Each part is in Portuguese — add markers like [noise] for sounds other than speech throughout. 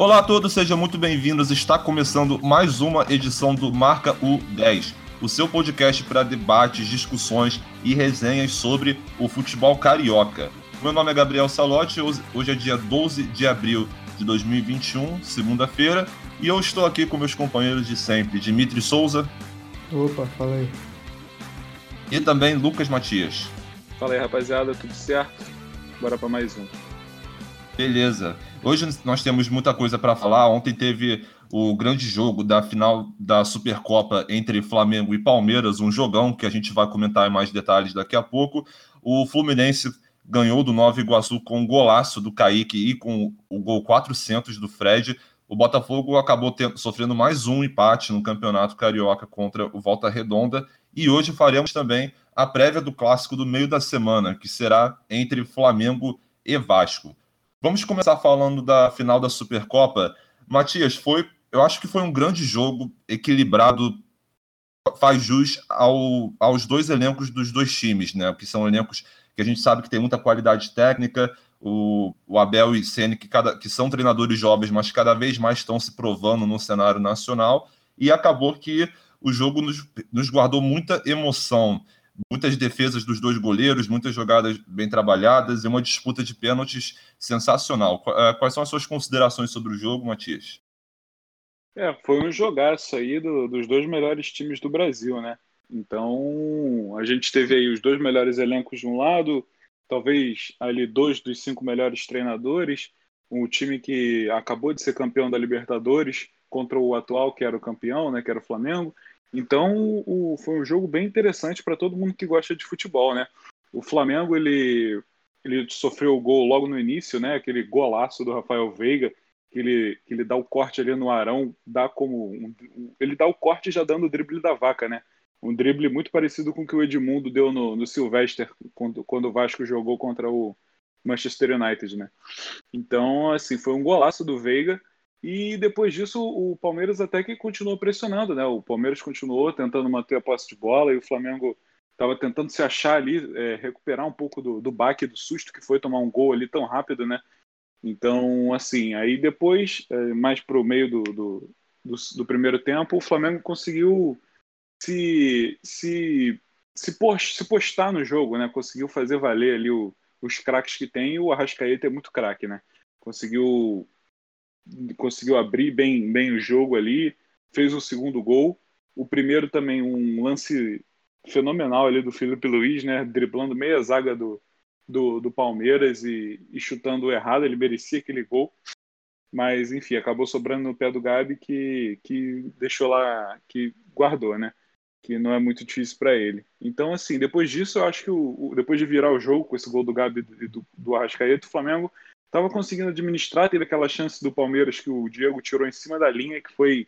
Olá a todos, sejam muito bem-vindos. Está começando mais uma edição do Marca U10, o seu podcast para debates, discussões e resenhas sobre o futebol carioca. Meu nome é Gabriel Salotti, hoje é dia 12 de abril de 2021, segunda-feira, e eu estou aqui com meus companheiros de sempre, Dimitri Souza. Opa, fala aí. E também Lucas Matias. Fala aí, rapaziada, tudo certo? Bora para mais um. Beleza. Hoje nós temos muita coisa para falar. Ontem teve o grande jogo da final da Supercopa entre Flamengo e Palmeiras, um jogão que a gente vai comentar em mais detalhes daqui a pouco. O Fluminense ganhou do Nova Iguaçu com um golaço do Kaique e com o gol 400 do Fred. O Botafogo acabou tendo, sofrendo mais um empate no Campeonato Carioca contra o Volta Redonda. E hoje faremos também a prévia do clássico do meio da semana, que será entre Flamengo e Vasco. Vamos começar falando da final da Supercopa. Matias, foi, eu acho que foi um grande jogo, equilibrado, faz jus ao, aos dois elencos dos dois times, né? Que são elencos que a gente sabe que tem muita qualidade técnica. O, o Abel e Ceni que, cada, que são treinadores jovens, mas cada vez mais estão se provando no cenário nacional. E acabou que o jogo nos, nos guardou muita emoção muitas defesas dos dois goleiros, muitas jogadas bem trabalhadas e uma disputa de pênaltis sensacional. Eh, quais são as suas considerações sobre o jogo, Matias? É, foi um jogaço aí do, dos dois melhores times do Brasil, né? Então, a gente teve aí os dois melhores elencos de um lado, talvez ali dois dos cinco melhores treinadores, um time que acabou de ser campeão da Libertadores contra o atual que era o campeão, né, que era o Flamengo, então, o, foi um jogo bem interessante para todo mundo que gosta de futebol, né? O Flamengo, ele, ele sofreu o gol logo no início, né? Aquele golaço do Rafael Veiga, que ele, que ele dá o corte ali no Arão, dá como um, ele dá o corte já dando o drible da vaca, né? Um drible muito parecido com o que o Edmundo deu no, no Sylvester quando, quando o Vasco jogou contra o Manchester United, né? Então, assim, foi um golaço do Veiga e depois disso, o Palmeiras até que continuou pressionando, né? O Palmeiras continuou tentando manter a posse de bola e o Flamengo estava tentando se achar ali, é, recuperar um pouco do, do baque, do susto que foi tomar um gol ali tão rápido, né? Então, assim, aí depois, é, mais para o meio do, do, do, do, primeiro tempo, o Flamengo conseguiu se, se, se, post, se postar no jogo, né? Conseguiu fazer valer ali o, os craques que tem e o Arrascaeta é muito craque, né? Conseguiu conseguiu abrir bem, bem o jogo ali, fez o segundo gol. O primeiro também um lance fenomenal ali do Felipe Luiz, né, driblando meia zaga do, do, do Palmeiras e, e, chutando errado, ele merecia aquele gol. Mas, enfim, acabou sobrando no pé do Gabi que, que deixou lá, que guardou, né? Que não é muito difícil para ele. Então, assim, depois disso, eu acho que o, o, depois de virar o jogo com esse gol do Gabi e do, do Arrascaeta, o Flamengo estava conseguindo administrar, teve aquela chance do Palmeiras que o Diego tirou em cima da linha, que foi,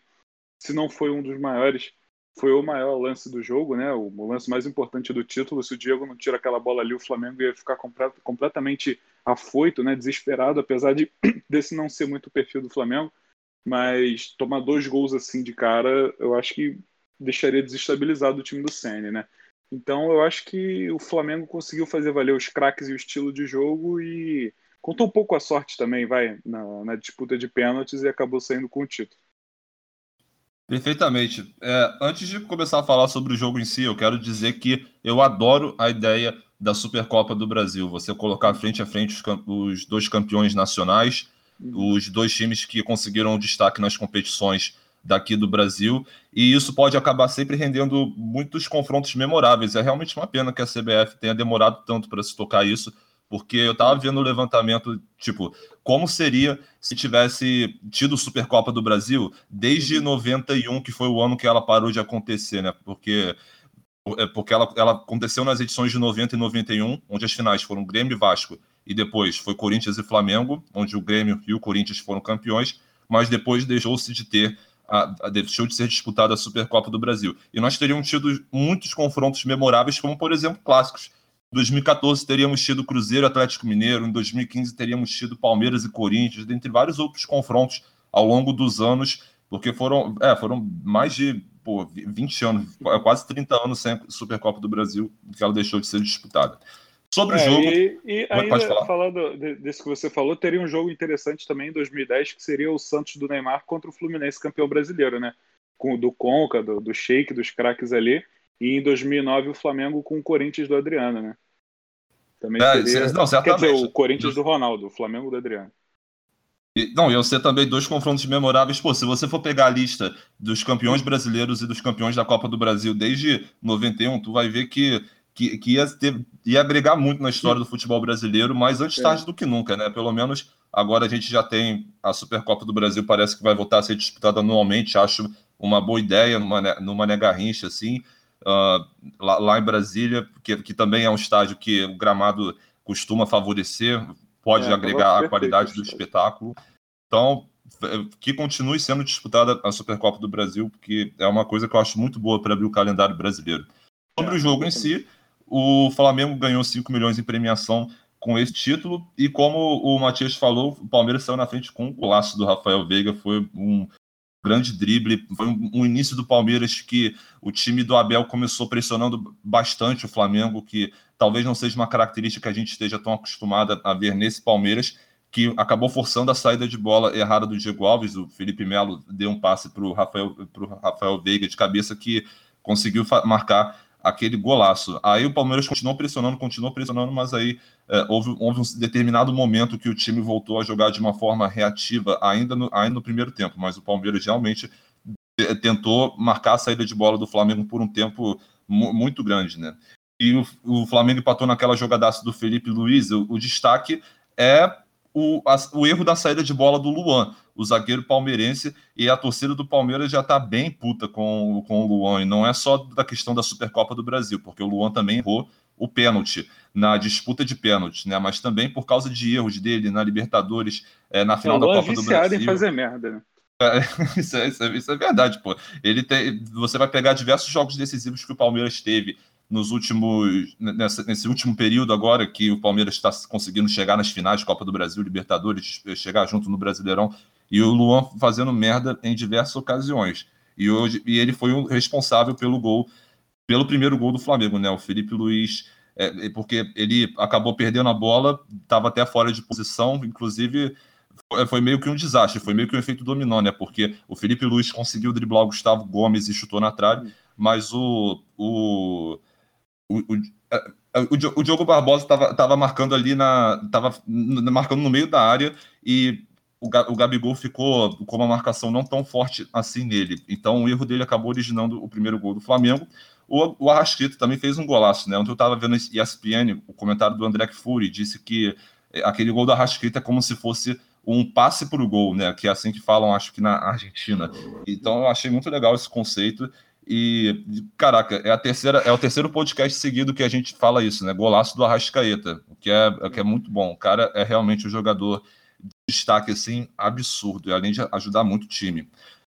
se não foi um dos maiores, foi o maior lance do jogo, né? O, o lance mais importante do título. Se o Diego não tira aquela bola ali, o Flamengo ia ficar complet, completamente afoito, né? Desesperado, apesar de [coughs] desse não ser muito o perfil do Flamengo. Mas tomar dois gols assim de cara, eu acho que deixaria desestabilizado o time do Senna, né? Então eu acho que o Flamengo conseguiu fazer valer os craques e o estilo de jogo e Contou um pouco a sorte também, vai, na, na disputa de pênaltis e acabou saindo com o título. Perfeitamente. É, antes de começar a falar sobre o jogo em si, eu quero dizer que eu adoro a ideia da Supercopa do Brasil. Você colocar frente a frente os, os dois campeões nacionais, uhum. os dois times que conseguiram destaque nas competições daqui do Brasil, e isso pode acabar sempre rendendo muitos confrontos memoráveis. É realmente uma pena que a CBF tenha demorado tanto para se tocar isso, porque eu tava vendo o levantamento, tipo, como seria se tivesse tido Supercopa do Brasil desde 91, que foi o ano que ela parou de acontecer, né? Porque é porque ela, ela aconteceu nas edições de 90 e 91, onde as finais foram Grêmio e Vasco, e depois foi Corinthians e Flamengo, onde o Grêmio e o Corinthians foram campeões, mas depois deixou-se de ter a, a, deixou de ser disputada a Supercopa do Brasil. E nós teríamos tido muitos confrontos memoráveis, como por exemplo clássicos 2014 teríamos tido Cruzeiro Atlético Mineiro, em 2015 teríamos tido Palmeiras e Corinthians, dentre vários outros confrontos ao longo dos anos, porque foram, é, foram mais de pô, 20 anos, quase 30 anos sem Supercopa do Brasil, que ela deixou de ser disputada. Sobre é, o jogo. E, e ainda, falando desse que você falou, teria um jogo interessante também em 2010, que seria o Santos do Neymar contra o Fluminense campeão brasileiro, né? Com, do Conca, do, do Sheik, dos craques ali. E em 2009 o Flamengo com o Corinthians do Adriano, né? Também é, seria... Não. Quer dizer, o Corinthians do Ronaldo, o Flamengo do Adriano. E, não, eu sei também dois confrontos memoráveis. Pô, se você for pegar a lista dos campeões brasileiros e dos campeões da Copa do Brasil desde 91, tu vai ver que, que, que ia, ter, ia agregar muito na história do futebol brasileiro, mas antes é. tarde do que nunca, né? Pelo menos agora a gente já tem a Supercopa do Brasil, parece que vai voltar a ser disputada anualmente. Acho uma boa ideia numa, numa Garrincha, assim, uh, lá, lá, em Brasília, que, que também é um estádio que o gramado costuma favorecer pode é, agregar a qualidade do espetáculo. Então, que continue sendo disputada a Supercopa do Brasil, porque é uma coisa que eu acho muito boa para abrir o calendário brasileiro. Sobre é, o jogo em si, o Flamengo ganhou 5 milhões em premiação com esse título, e como o Matias falou, o Palmeiras saiu na frente com o golaço do Rafael Veiga, foi um grande drible, foi um, início do Palmeiras que o time do Abel começou pressionando bastante o Flamengo, que talvez não seja uma característica que a gente esteja tão acostumado a ver nesse Palmeiras, que acabou forçando a saída de bola errada do Diego Alves. O Felipe Melo deu um passe para o Rafael, Rafael Veiga de cabeça que conseguiu marcar aquele golaço. Aí o Palmeiras continuou pressionando, continuou pressionando, mas aí é, houve, houve, um determinado momento que o time voltou a jogar de uma forma reativa, ainda no, ainda no primeiro tempo, mas o Palmeiras realmente tentou marcar a saída de bola do Flamengo por um tempo muito grande, né? e o, o Flamengo empatou naquela jogadaça do Felipe Luiz. O, o destaque é o, a, o, erro da saída de bola do Luan, o zagueiro palmeirense, e a torcida do Palmeiras já está bem puta com, com o Luan, e não é só da questão da Supercopa do Brasil, porque o Luan também errou o pênalti na disputa de pênalti, né? Mas também por causa de erros dele na Libertadores, é, na final da Copa é do Brasil. em fazer merda, né? É, [laughs] isso, é, isso, é, isso, é, verdade, pô. Ele tem, você vai pegar diversos jogos decisivos que o Palmeiras teve nos últimos nessa, nesse último período agora que o Palmeiras está conseguindo chegar nas finais Copa do Brasil, Libertadores, chegar junto no Brasileirão e o Luan fazendo merda em diversas ocasiões. E hoje e ele foi o responsável pelo gol, pelo primeiro gol do Flamengo, né? O Felipe Luiz, é, porque ele acabou perdendo a bola, estava até fora de posição, inclusive foi meio que um desastre, foi meio que um efeito dominó, né? Porque o Felipe Luiz conseguiu driblar o Gustavo Gomes e chutou na trave, mas o, o o, o, o Diogo Barbosa estava marcando ali na. estava marcando no meio da área e o, Gabigol ficou com uma marcação não tão forte assim nele. Então o erro dele acabou originando o primeiro gol do Flamengo. O, o também fez um golaço, né? Ontem eu estava vendo ESPN, o comentário do André Fury disse que é, aquele gol do Arrasquito é como se fosse um passe para o gol, né? Que é assim que falam, acho que na Argentina. Então eu achei muito legal esse conceito. E, caraca, é, a terceira, é o terceiro podcast seguido que a gente fala isso, né? Golaço do Arrascaeta, o que é, que é muito bom. O cara é realmente um jogador destaque, assim, absurdo, e além de ajudar muito o time.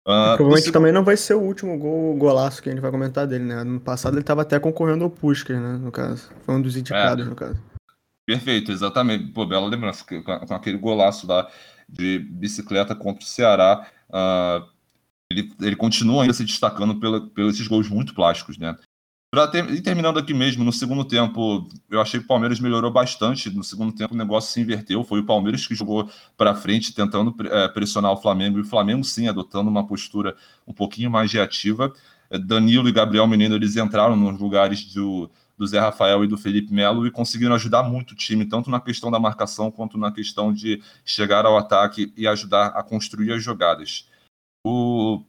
Uh, Provavelmente você... também não vai ser o último gol, golaço que a gente vai comentar dele, né? No passado ele estava até concorrendo ao Puskers, né? No caso. Foi um dos indicados, é, no caso. Perfeito, exatamente. Pô, bela lembrança, com, aquele golaço lá de bicicleta contra o Ceará. Uh, ele, ele continua ainda se destacando pela, pelos esses gols muito plásticos, né? Ter, e terminando aqui mesmo, no segundo tempo, eu achei que o Palmeiras melhorou bastante. No segundo tempo, o negócio se inverteu. Foi o Palmeiras que jogou para frente, tentando é, pressionar o Flamengo. E o Flamengo, sim, adotando uma postura um pouquinho mais reativa. É, Danilo e Gabriel Menino eles entraram nos lugares do, do Zé Rafael e do Felipe Melo e conseguiram ajudar muito o time, tanto na questão da marcação quanto na questão de chegar ao ataque e ajudar a construir as jogadas. O...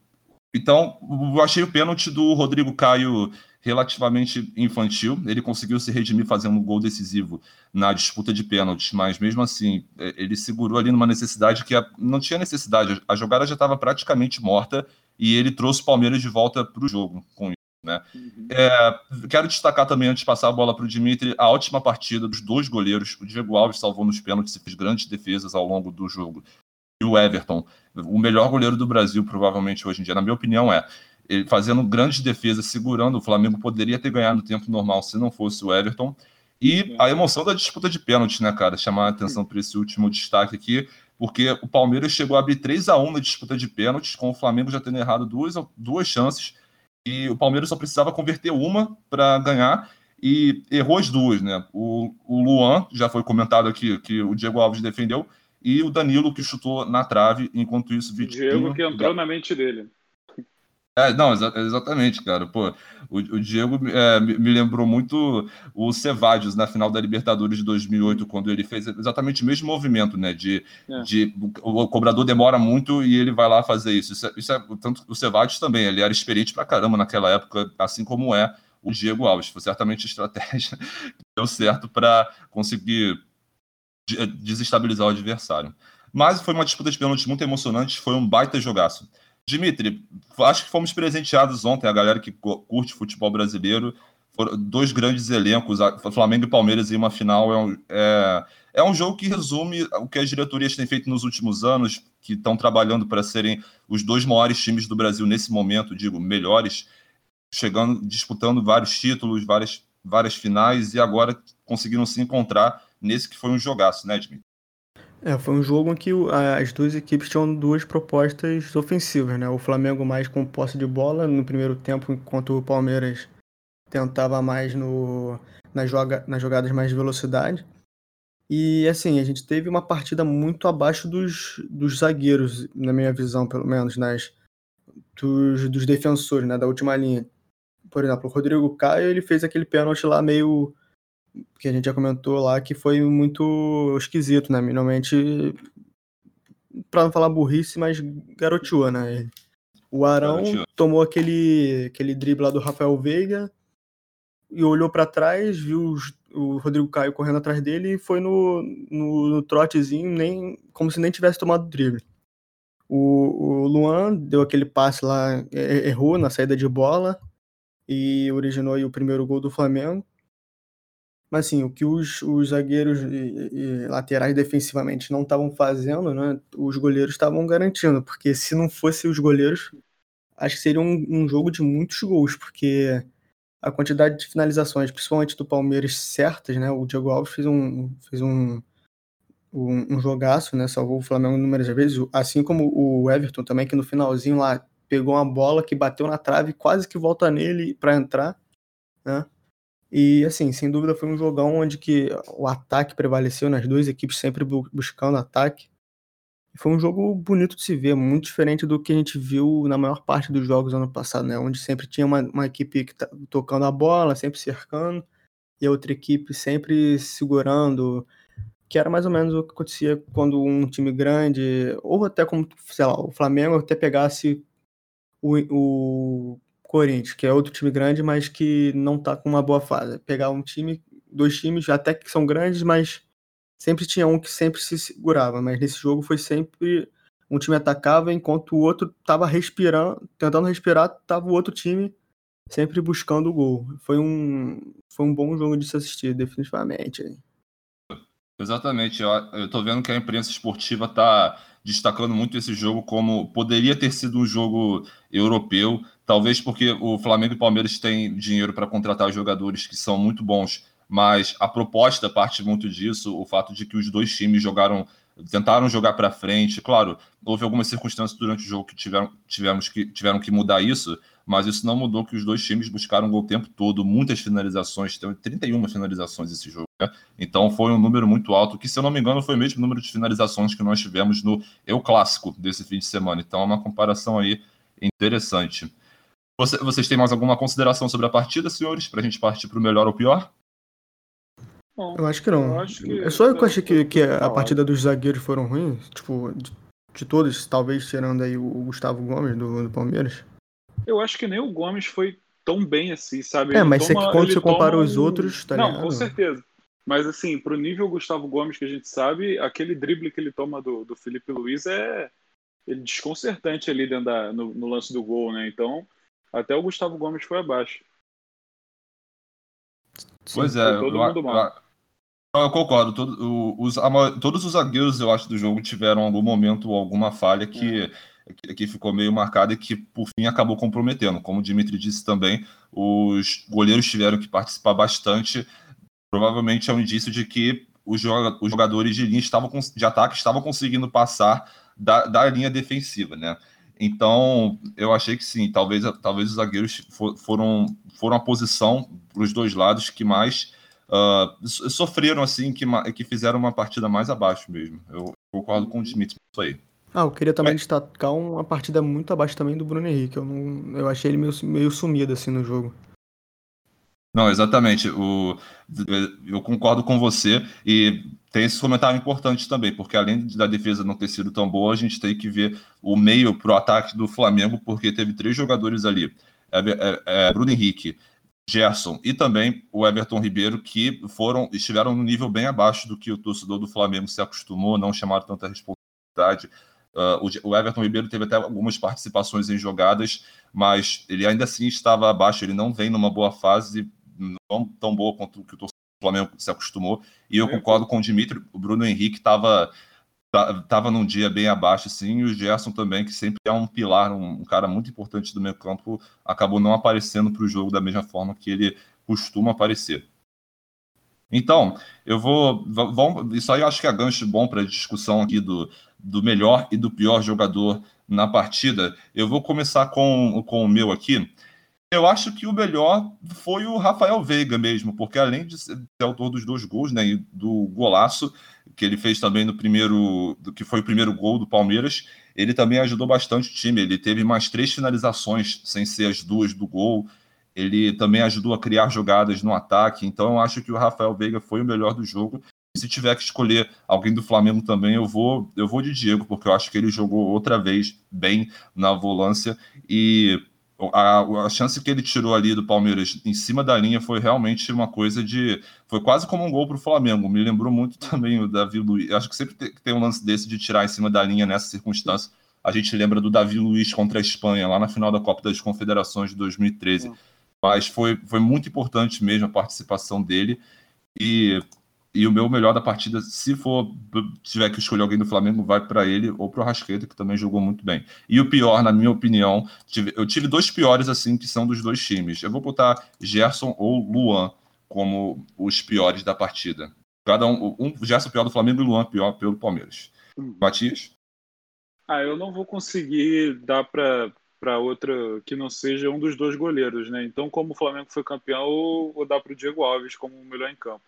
Então, eu achei o pênalti do Rodrigo Caio relativamente infantil. Ele conseguiu se redimir fazendo um gol decisivo na disputa de pênaltis, mas mesmo assim, é, ele segurou ali numa necessidade que não tinha necessidade. A jogada já estava praticamente morta e ele trouxe o Palmeiras de volta para o jogo com isso. Né? Uhum. É, quero destacar também, antes de passar a bola para o Dimitri, a ótima partida dos dois goleiros. O Diego Alves salvou nos pênaltis e fez grandes defesas ao longo do jogo e o Everton, o melhor goleiro do Brasil, provavelmente hoje em dia, na minha opinião, é. Ele fazendo grandes defesas, segurando, o Flamengo poderia ter ganhado no tempo normal se não fosse o Everton. E a emoção da disputa de pênalti, né, cara? Chamar a atenção para esse último destaque aqui, porque o Palmeiras chegou a abrir 3 a 1 na disputa de pênaltis, com o Flamengo já tendo errado duas, duas chances, e o Palmeiras só precisava converter uma para ganhar, e errou as duas, né? O, o Luan, já foi comentado aqui, que o Diego Alves defendeu, e o Danilo que chutou na trave, enquanto isso o Vitinho... Diego que entrou na mente dele. É, não, exa exatamente, cara. Pô, o, o Diego é, me lembrou muito o Cevadios na final da Libertadores de 2008, quando ele fez exatamente o mesmo movimento, né? De, é. de o, cobrador demora muito e ele vai lá fazer isso. Isso é, isso é tanto o Cevadios também. Ele era experiente pra caramba naquela época, assim como é o Diego Alves. Foi certamente a estratégia [laughs] que deu certo para conseguir desestabilizar o adversário. Mas foi uma disputa de pênaltis muito emocionante, foi um baita jogaço. Dimitri, acho que fomos presenteados ontem, a galera que curte futebol brasileiro. Foram dois grandes elencos, Flamengo e Palmeiras em uma final. É um, é, é um jogo que resume o que as diretorias têm feito nos últimos anos, que estão trabalhando para serem os dois maiores times do Brasil nesse momento, digo, melhores, chegando, disputando vários títulos, várias, várias finais, e agora conseguiram se encontrar nesse que foi um jogaço, né, Dimitri? É, foi um jogo em que as duas equipes tinham duas propostas ofensivas, né? O Flamengo mais com posse de bola no primeiro tempo, enquanto o Palmeiras tentava mais no, nas, joga, nas jogadas mais de velocidade. E assim, a gente teve uma partida muito abaixo dos, dos zagueiros, na minha visão, pelo menos, nas, dos, dos defensores, né? Da última linha. Por exemplo, o Rodrigo Caio ele fez aquele pênalti lá meio que a gente já comentou lá, que foi muito esquisito, né? Normalmente, para não falar burrice, mas garoteou, né? O Arão garoteou. tomou aquele, aquele drible lá do Rafael Veiga e olhou para trás, viu os, o Rodrigo Caio correndo atrás dele e foi no, no, no trotezinho, nem, como se nem tivesse tomado drible. O, o Luan deu aquele passe lá, errou na saída de bola e originou o primeiro gol do Flamengo. Mas assim, o que os, os zagueiros e, e laterais defensivamente não estavam fazendo, né, os goleiros estavam garantindo, porque se não fosse os goleiros, acho que seria um, um jogo de muitos gols, porque a quantidade de finalizações, principalmente do Palmeiras, certas, né? O Diego Alves fez um, fez um, um, um jogaço, né? Salvou o Flamengo inúmeras vezes, assim como o Everton também, que no finalzinho lá pegou uma bola que bateu na trave, quase que volta nele para entrar, né? E, assim, sem dúvida foi um jogão onde que o ataque prevaleceu nas duas equipes sempre buscando ataque. Foi um jogo bonito de se ver, muito diferente do que a gente viu na maior parte dos jogos ano passado, né? Onde sempre tinha uma, uma equipe tá tocando a bola, sempre cercando, e a outra equipe sempre segurando, que era mais ou menos o que acontecia quando um time grande, ou até como, sei lá, o Flamengo até pegasse o, o Corinthians, que é outro time grande, mas que não tá com uma boa fase. Pegar um time, dois times até que são grandes, mas sempre tinha um que sempre se segurava. Mas nesse jogo foi sempre um time atacava enquanto o outro tava respirando, tentando respirar, tava o outro time sempre buscando o gol. Foi um, foi um bom jogo de se assistir, definitivamente. Exatamente. Eu, eu tô vendo que a imprensa esportiva tá destacando muito esse jogo como poderia ter sido um jogo europeu, talvez porque o Flamengo e o Palmeiras têm dinheiro para contratar jogadores que são muito bons, mas a proposta parte muito disso, o fato de que os dois times jogaram tentaram jogar para frente. Claro, houve algumas circunstâncias durante o jogo que tiveram, tivemos que, tiveram que mudar isso, mas isso não mudou que os dois times buscaram gol o tempo todo, muitas finalizações, teve 31 finalizações esse jogo. Né? Então foi um número muito alto, que se eu não me engano foi o mesmo número de finalizações que nós tivemos no Eu Clássico desse fim de semana. Então é uma comparação aí interessante. Você, vocês têm mais alguma consideração sobre a partida, senhores, para a gente partir para o melhor ou pior? Bom, eu acho que não. Eu, acho que... eu só eu achei que, que a partida dos zagueiros foram ruins, tipo, de, de todos, talvez tirando aí o Gustavo Gomes do, do Palmeiras. Eu acho que nem o Gomes foi tão bem assim, sabe? É, ele mas toma, quando você compara os outros, tá Não, ligado? com certeza. Mas assim, pro nível Gustavo Gomes que a gente sabe, aquele drible que ele toma do, do Felipe Luiz é ele desconcertante ali dentro da, no, no, lance do gol, né? Então, até o Gustavo Gomes foi abaixo. Pois Sim, é, todo eu, mundo mal. Eu, eu concordo. Todo, os, a, todos os zagueiros, eu acho, do jogo tiveram algum momento ou alguma falha que. É que ficou meio marcada e que, por fim, acabou comprometendo. Como o Dimitri disse também, os goleiros tiveram que participar bastante. Provavelmente é um indício de que os jogadores de linha estavam de ataque estavam conseguindo passar da, da linha defensiva, né? Então, eu achei que sim, talvez, talvez os zagueiros for, foram, foram a posição para os dois lados que mais uh, sofreram, assim, que, que fizeram uma partida mais abaixo mesmo. Eu concordo com o Smith isso aí. Ah, eu queria também destacar uma partida muito abaixo também do Bruno Henrique. Eu, não, eu achei ele meio, meio sumido assim no jogo. Não, exatamente. O, eu concordo com você e tem esse comentário importante também, porque além da defesa não ter sido tão boa, a gente tem que ver o meio para o ataque do Flamengo, porque teve três jogadores ali: é, é, é, Bruno Henrique, Gerson e também o Everton Ribeiro, que foram estiveram no nível bem abaixo do que o torcedor do Flamengo se acostumou, não chamaram tanta responsabilidade. Uh, o Everton Ribeiro teve até algumas participações em jogadas, mas ele ainda assim estava abaixo, ele não vem numa boa fase, não tão boa quanto o que o Flamengo se acostumou. E eu concordo com o Dimitri, o Bruno Henrique estava tava num dia bem abaixo, assim, e o Gerson também, que sempre é um pilar, um, um cara muito importante do meio campo, acabou não aparecendo para o jogo da mesma forma que ele costuma aparecer. Então, eu vou. Vamos, isso aí eu acho que é gancho bom para a discussão aqui do, do melhor e do pior jogador na partida. Eu vou começar com, com o meu aqui. Eu acho que o melhor foi o Rafael Veiga mesmo, porque além de ser autor dos dois gols, né, e do golaço que ele fez também no primeiro, que foi o primeiro gol do Palmeiras, ele também ajudou bastante o time. Ele teve mais três finalizações, sem ser as duas do gol. Ele também ajudou a criar jogadas no ataque. Então eu acho que o Rafael Veiga foi o melhor do jogo. E se tiver que escolher alguém do Flamengo também, eu vou, eu vou de Diego, porque eu acho que ele jogou outra vez bem na volância e a, a, chance que ele tirou ali do Palmeiras em cima da linha foi realmente uma coisa de. Foi quase como um gol para o Flamengo. Me lembrou muito [laughs] também o Davi Luiz. Acho que sempre tem, tem um lance desse de tirar em cima da linha nessa circunstância. A gente lembra do Davi Luiz contra a Espanha, lá na final da Copa das Confederações de 2013. É. Mas foi, foi muito importante mesmo a participação dele. E e o meu melhor da partida, se for tiver que escolher alguém do Flamengo, vai para ele ou para o Rasqueta, que também jogou muito bem. E o pior, na minha opinião, tive, eu tive dois piores assim, que são dos dois times. Eu vou botar Gerson ou Luan como os piores da partida. Cada um, um Gerson pior do Flamengo e Luan pior pelo Palmeiras. Hum. Matias? Ah, eu não vou conseguir dar para para outra que não seja um dos dois goleiros, né? Então, como o Flamengo foi campeão, eu vou dar para o Diego Alves como o melhor em campo.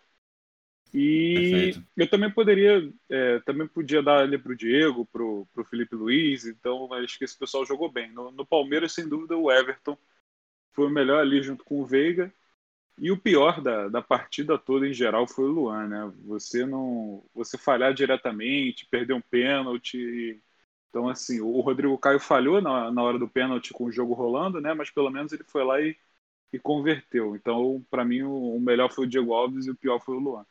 E Perfeito. eu também poderia, é, também podia dar ali para o Diego, para o Felipe Luiz, então acho que esse pessoal jogou bem. No, no, Palmeiras, sem dúvida, o Everton foi o melhor ali junto com o Veiga. E o pior da, da partida toda em geral foi o Luan, né? Você não. Você falhar diretamente, perder um pênalti. Então, assim, o Rodrigo Caio falhou na, na hora do pênalti com o jogo rolando, né? Mas pelo menos ele foi lá e, e converteu. Então, para mim, o, o melhor foi o Diego Alves e o pior foi o Luan.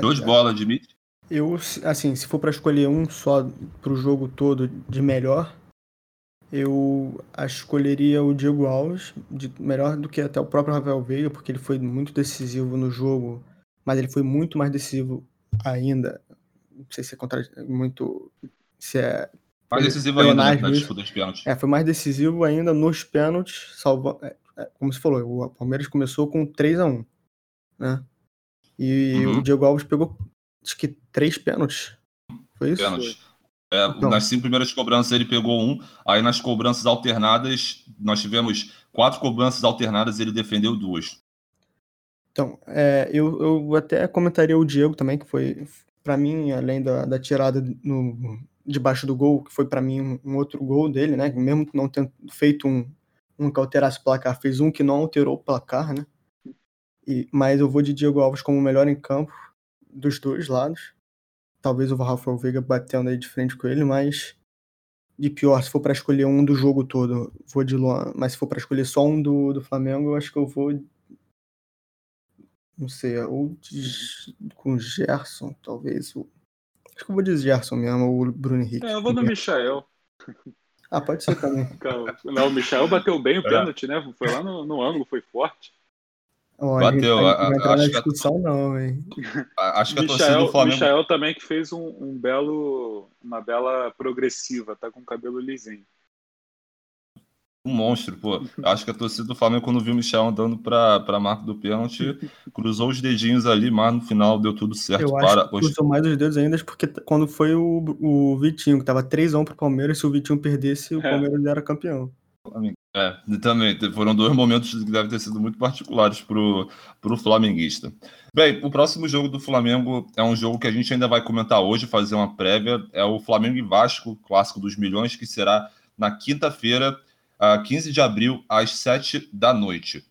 Dois bolas, Dimitri? Eu, assim, se for para escolher um só pro jogo todo de melhor, eu escolheria o Diego Alves, de, melhor do que até o próprio Rafael Veiga, porque ele foi muito decisivo no jogo, mas ele foi muito mais decisivo ainda. Não sei se é contra, muito. Se é. Mais decisivo ainda né, na disputa dos pênaltis. É, foi mais decisivo ainda nos pênaltis, salvando. É, é, como você falou, o Palmeiras começou com 3 a 1 né? E uhum. o Diego Alves pegou, acho que três pênaltis. Foi isso? Pênaltis. É, então. Nas cinco primeiras cobranças ele pegou um, aí nas cobranças alternadas, nós tivemos quatro cobranças alternadas e ele defendeu duas. Então, é, eu, eu até comentaria o Diego também, que foi, para mim, além da, da tirada no, debaixo do gol, que foi para mim um, um, outro gol dele, né? Mesmo não tendo feito um, um que alterasse o placar, fez um que não alterou o placar, né? E, mas eu vou de Diego Alves como o melhor em campo dos dois lados. Talvez o Rafael Veiga batendo aí de frente com ele, mas de pior, se for para escolher um do jogo todo, vou de Luan. Mas se for para escolher só um do, do Flamengo, eu acho que eu vou. Não sei, ou de, com Gerson, talvez. Acho que eu vou de Gerson mesmo, ou Bruno Henrique. É, eu vou no Michael. Ah, pode ser também. [laughs] Não, o Michael bateu bem o é. pênalti, né? Foi lá no, no ângulo, foi forte. Oh, Bateu. A, a, acho discussão, que a, não, hein? Acho que a torcida do Flamengo. Michael também que fez um, um, belo, uma bela progressiva, tá com cabelo lisinho. um monstro, pô. Acho que a torcida do Flamengo, quando viu o Michel andando para a marca do pênalti, [laughs] cruzou os dedinhos ali, mas no final deu tudo certo. Eu para... acho que cruzou mais os dedos ainda, porque quando foi o, o Vitinho, que tava 3x1 pro Palmeiras, se o Vitinho perdesse, o é. Palmeiras era campeão. É, também, foram dois momentos que devem ter sido muito particulares pro, pro flamenguista. Bem, o próximo jogo do Flamengo é um jogo que a gente ainda vai comentar hoje, fazer uma prévia, é o Flamengo e Vasco, clássico dos milhões, que será na quinta-feira, uh, 15 de abril, às 7 da noite.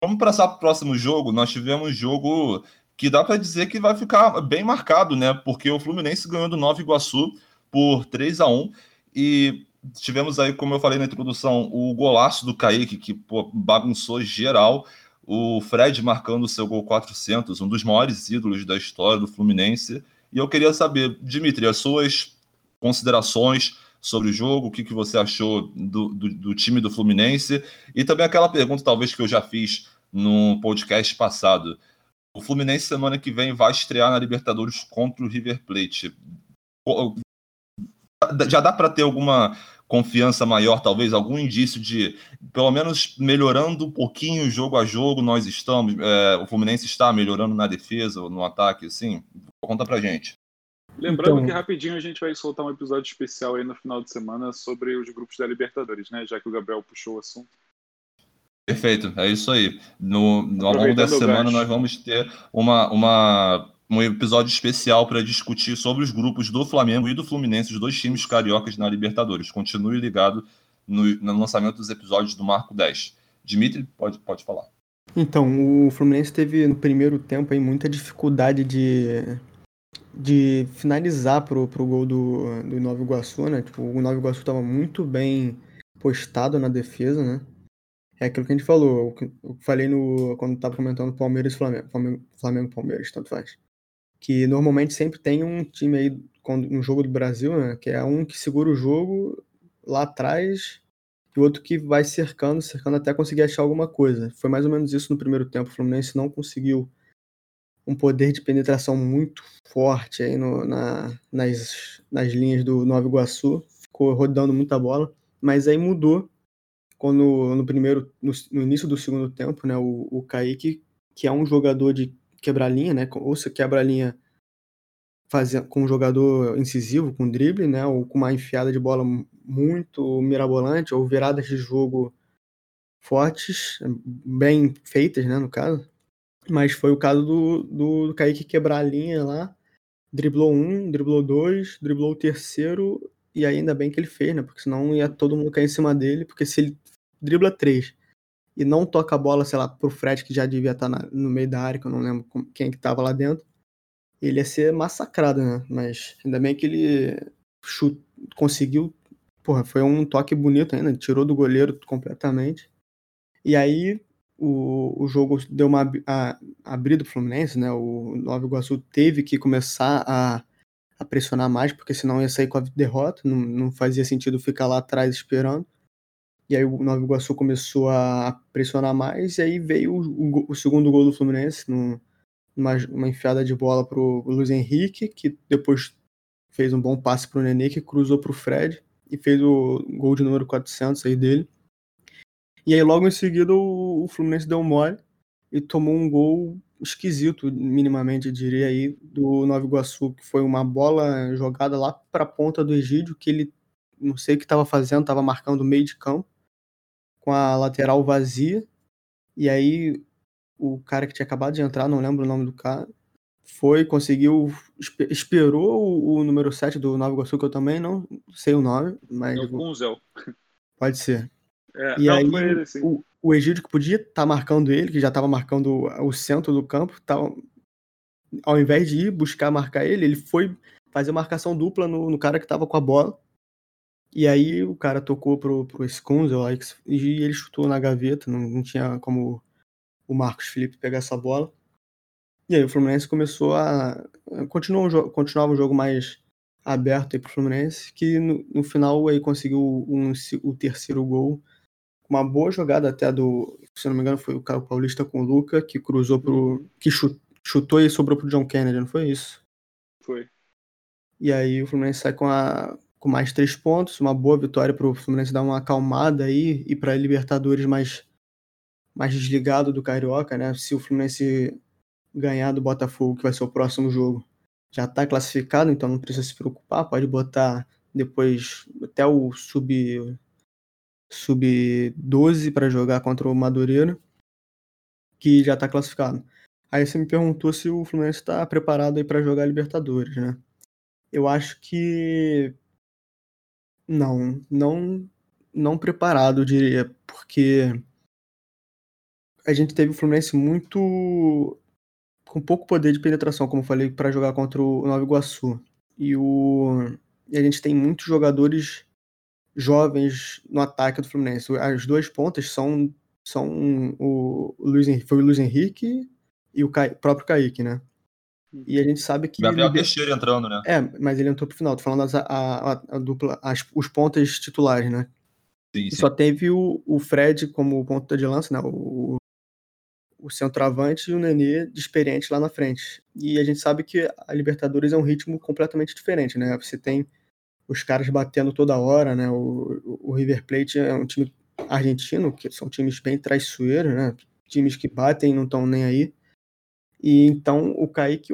Vamos passar para o próximo jogo. Nós tivemos um jogo que dá para dizer que vai ficar bem marcado, né? Porque o Fluminense ganhou do Nova Iguaçu por 3 a 1 e tivemos aí, como eu falei na introdução, o golaço do Kaique, que pô, bagunçou geral. O Fred marcando o seu gol 400, um dos maiores ídolos da história do Fluminense. E eu queria saber, Dimitri, as suas considerações sobre o jogo, o que, que você achou do, do, do, time do Fluminense, e também aquela pergunta, talvez, que eu já fiz no podcast passado. O Fluminense, semana que vem, vai estrear na Libertadores contra o River Plate. Já dá para ter alguma confiança maior, talvez, algum indício de, pelo menos, melhorando um pouquinho jogo a jogo, nós estamos, é, o Fluminense está melhorando na defesa, no ataque, assim? Conta pra gente. Lembrando então... que rapidinho a gente vai soltar um episódio especial aí no final de semana sobre os grupos da Libertadores, né? Já que o Gabriel puxou o assunto. Perfeito, é isso aí. No, no ao longo dessa semana nós vamos ter uma, uma, um episódio especial para discutir sobre os grupos do Flamengo e do Fluminense, os dois times cariocas na Libertadores. Continue ligado no, no lançamento dos episódios do Marco 10. Dimitri, pode, pode falar. Então, o Fluminense teve no primeiro tempo aí muita dificuldade de de finalizar pro, pro gol do, do Nova Iguaçu, né? Tipo, o Nova Iguaçu estava muito bem postado na defesa, né? É aquilo que a gente falou, eu falei no, quando estava comentando Palmeiras e Flamengo, Flamengo, Flamengo Palmeiras, tanto faz. Que normalmente sempre tem um time aí, no jogo do Brasil, né? Que é um que segura o jogo lá atrás e o outro que vai cercando, cercando até conseguir achar alguma coisa. Foi mais ou menos isso no primeiro tempo. O Fluminense não conseguiu um poder de penetração muito forte aí no, na, nas, nas linhas do Nova Iguaçu, ficou rodando muita bola, mas aí mudou quando no primeiro, no, no início do segundo tempo, né, o, o Kaique, que é um jogador de quebrar linha, né, ou se quebra a linha fazendo, com um jogador incisivo, com drible, né, ou com uma enfiada de bola muito mirabolante, ou viradas de jogo fortes, bem feitas, né, no caso, mas foi o caso do, do, do Kaique quebrar a linha lá. Driblou um, driblou dois, driblou o terceiro, e ainda bem que ele fez, né? Porque senão ia todo mundo cair em cima dele, porque se ele dribla três e não toca a bola, sei lá, pro Fred, que já devia estar tá na, no meio da área, que eu não lembro quem que tava lá dentro, ele ia ser massacrado, né? Mas ainda bem que ele chute, conseguiu. Porra, foi um toque bonito ainda, tirou do goleiro completamente. E aí o, o jogo deu uma a, abrida pro Fluminense, né? O Nova Iguaçu teve que começar a, a pressionar mais, porque senão ia sair com a derrota, não, não fazia sentido ficar lá atrás esperando. E aí o Nova Iguaçu começou a pressionar mais, e aí veio o, o, o segundo gol do Fluminense, numa uma enfiada de bola pro Luiz Henrique, que depois fez um bom passe pro Nenê, que cruzou pro Fred, e fez o gol de número 400 aí dele. E aí, logo em seguida, o, o Fluminense deu mole e tomou um gol esquisito, minimamente, diria aí, do Nova Iguaçu, que foi uma bola jogada lá para a ponta do Egídio, que ele não sei o que estava fazendo, estava marcando o meio de campo, com a lateral vazia. E aí, o cara que tinha acabado de entrar, não lembro o nome do cara, foi, conseguiu, esperou o, o número 7 do Nova Iguaçu, que eu também não sei o nome, mas. É o Gunzel. Pode ser. É, e aí ele, o, o Egídio que podia estar tá marcando ele, que já estava marcando o centro do campo, tava, ao invés de ir buscar marcar ele, ele foi fazer marcação dupla no, no cara que estava com a bola. E aí o cara tocou pro, pro Skunzel e ele chutou na gaveta, não, não tinha como o Marcos Felipe pegar essa bola. E aí o Fluminense começou a. Continuou, continuava o jogo mais aberto aí pro Fluminense, que no, no final aí conseguiu um, o terceiro gol uma boa jogada até do, se não me engano, foi o Caio Paulista com o Luca, que cruzou pro. que chutou e sobrou pro John Kennedy, não foi isso? Foi. E aí o Fluminense sai com a, com mais três pontos, uma boa vitória para o Fluminense dar uma acalmada aí e para Libertadores mais, mais desligado do Carioca, né? Se o Fluminense ganhar do Botafogo, que vai ser o próximo jogo, já está classificado, então não precisa se preocupar, pode botar depois até o sub sub 12 para jogar contra o Madureira, que já está classificado. Aí você me perguntou se o Fluminense está preparado aí para jogar Libertadores, né? Eu acho que não, não, não preparado, eu diria, porque a gente teve o Fluminense muito com pouco poder de penetração, como eu falei, para jogar contra o Nova Iguaçu. E, o, e a gente tem muitos jogadores jovens no ataque do Fluminense. As duas pontas são, são o, Luiz, foi o Luiz Henrique e o próprio Kaique, né? E a gente sabe que. Gabriel ele... Teixeira entrando, né? É, mas ele entrou pro final. Tô falando as, a, a, a dupla, as, os pontas titulares, né? Sim, sim. Só teve o, o Fred como ponta de lança, né? O, o centroavante e o Nenê de experiente lá na frente. E a gente sabe que a Libertadores é um ritmo completamente diferente, né? Você tem os caras batendo toda hora, né? O, o River Plate é um time argentino, que são times bem traiçoeiros, né? Times que batem e não estão nem aí. E então o Kaique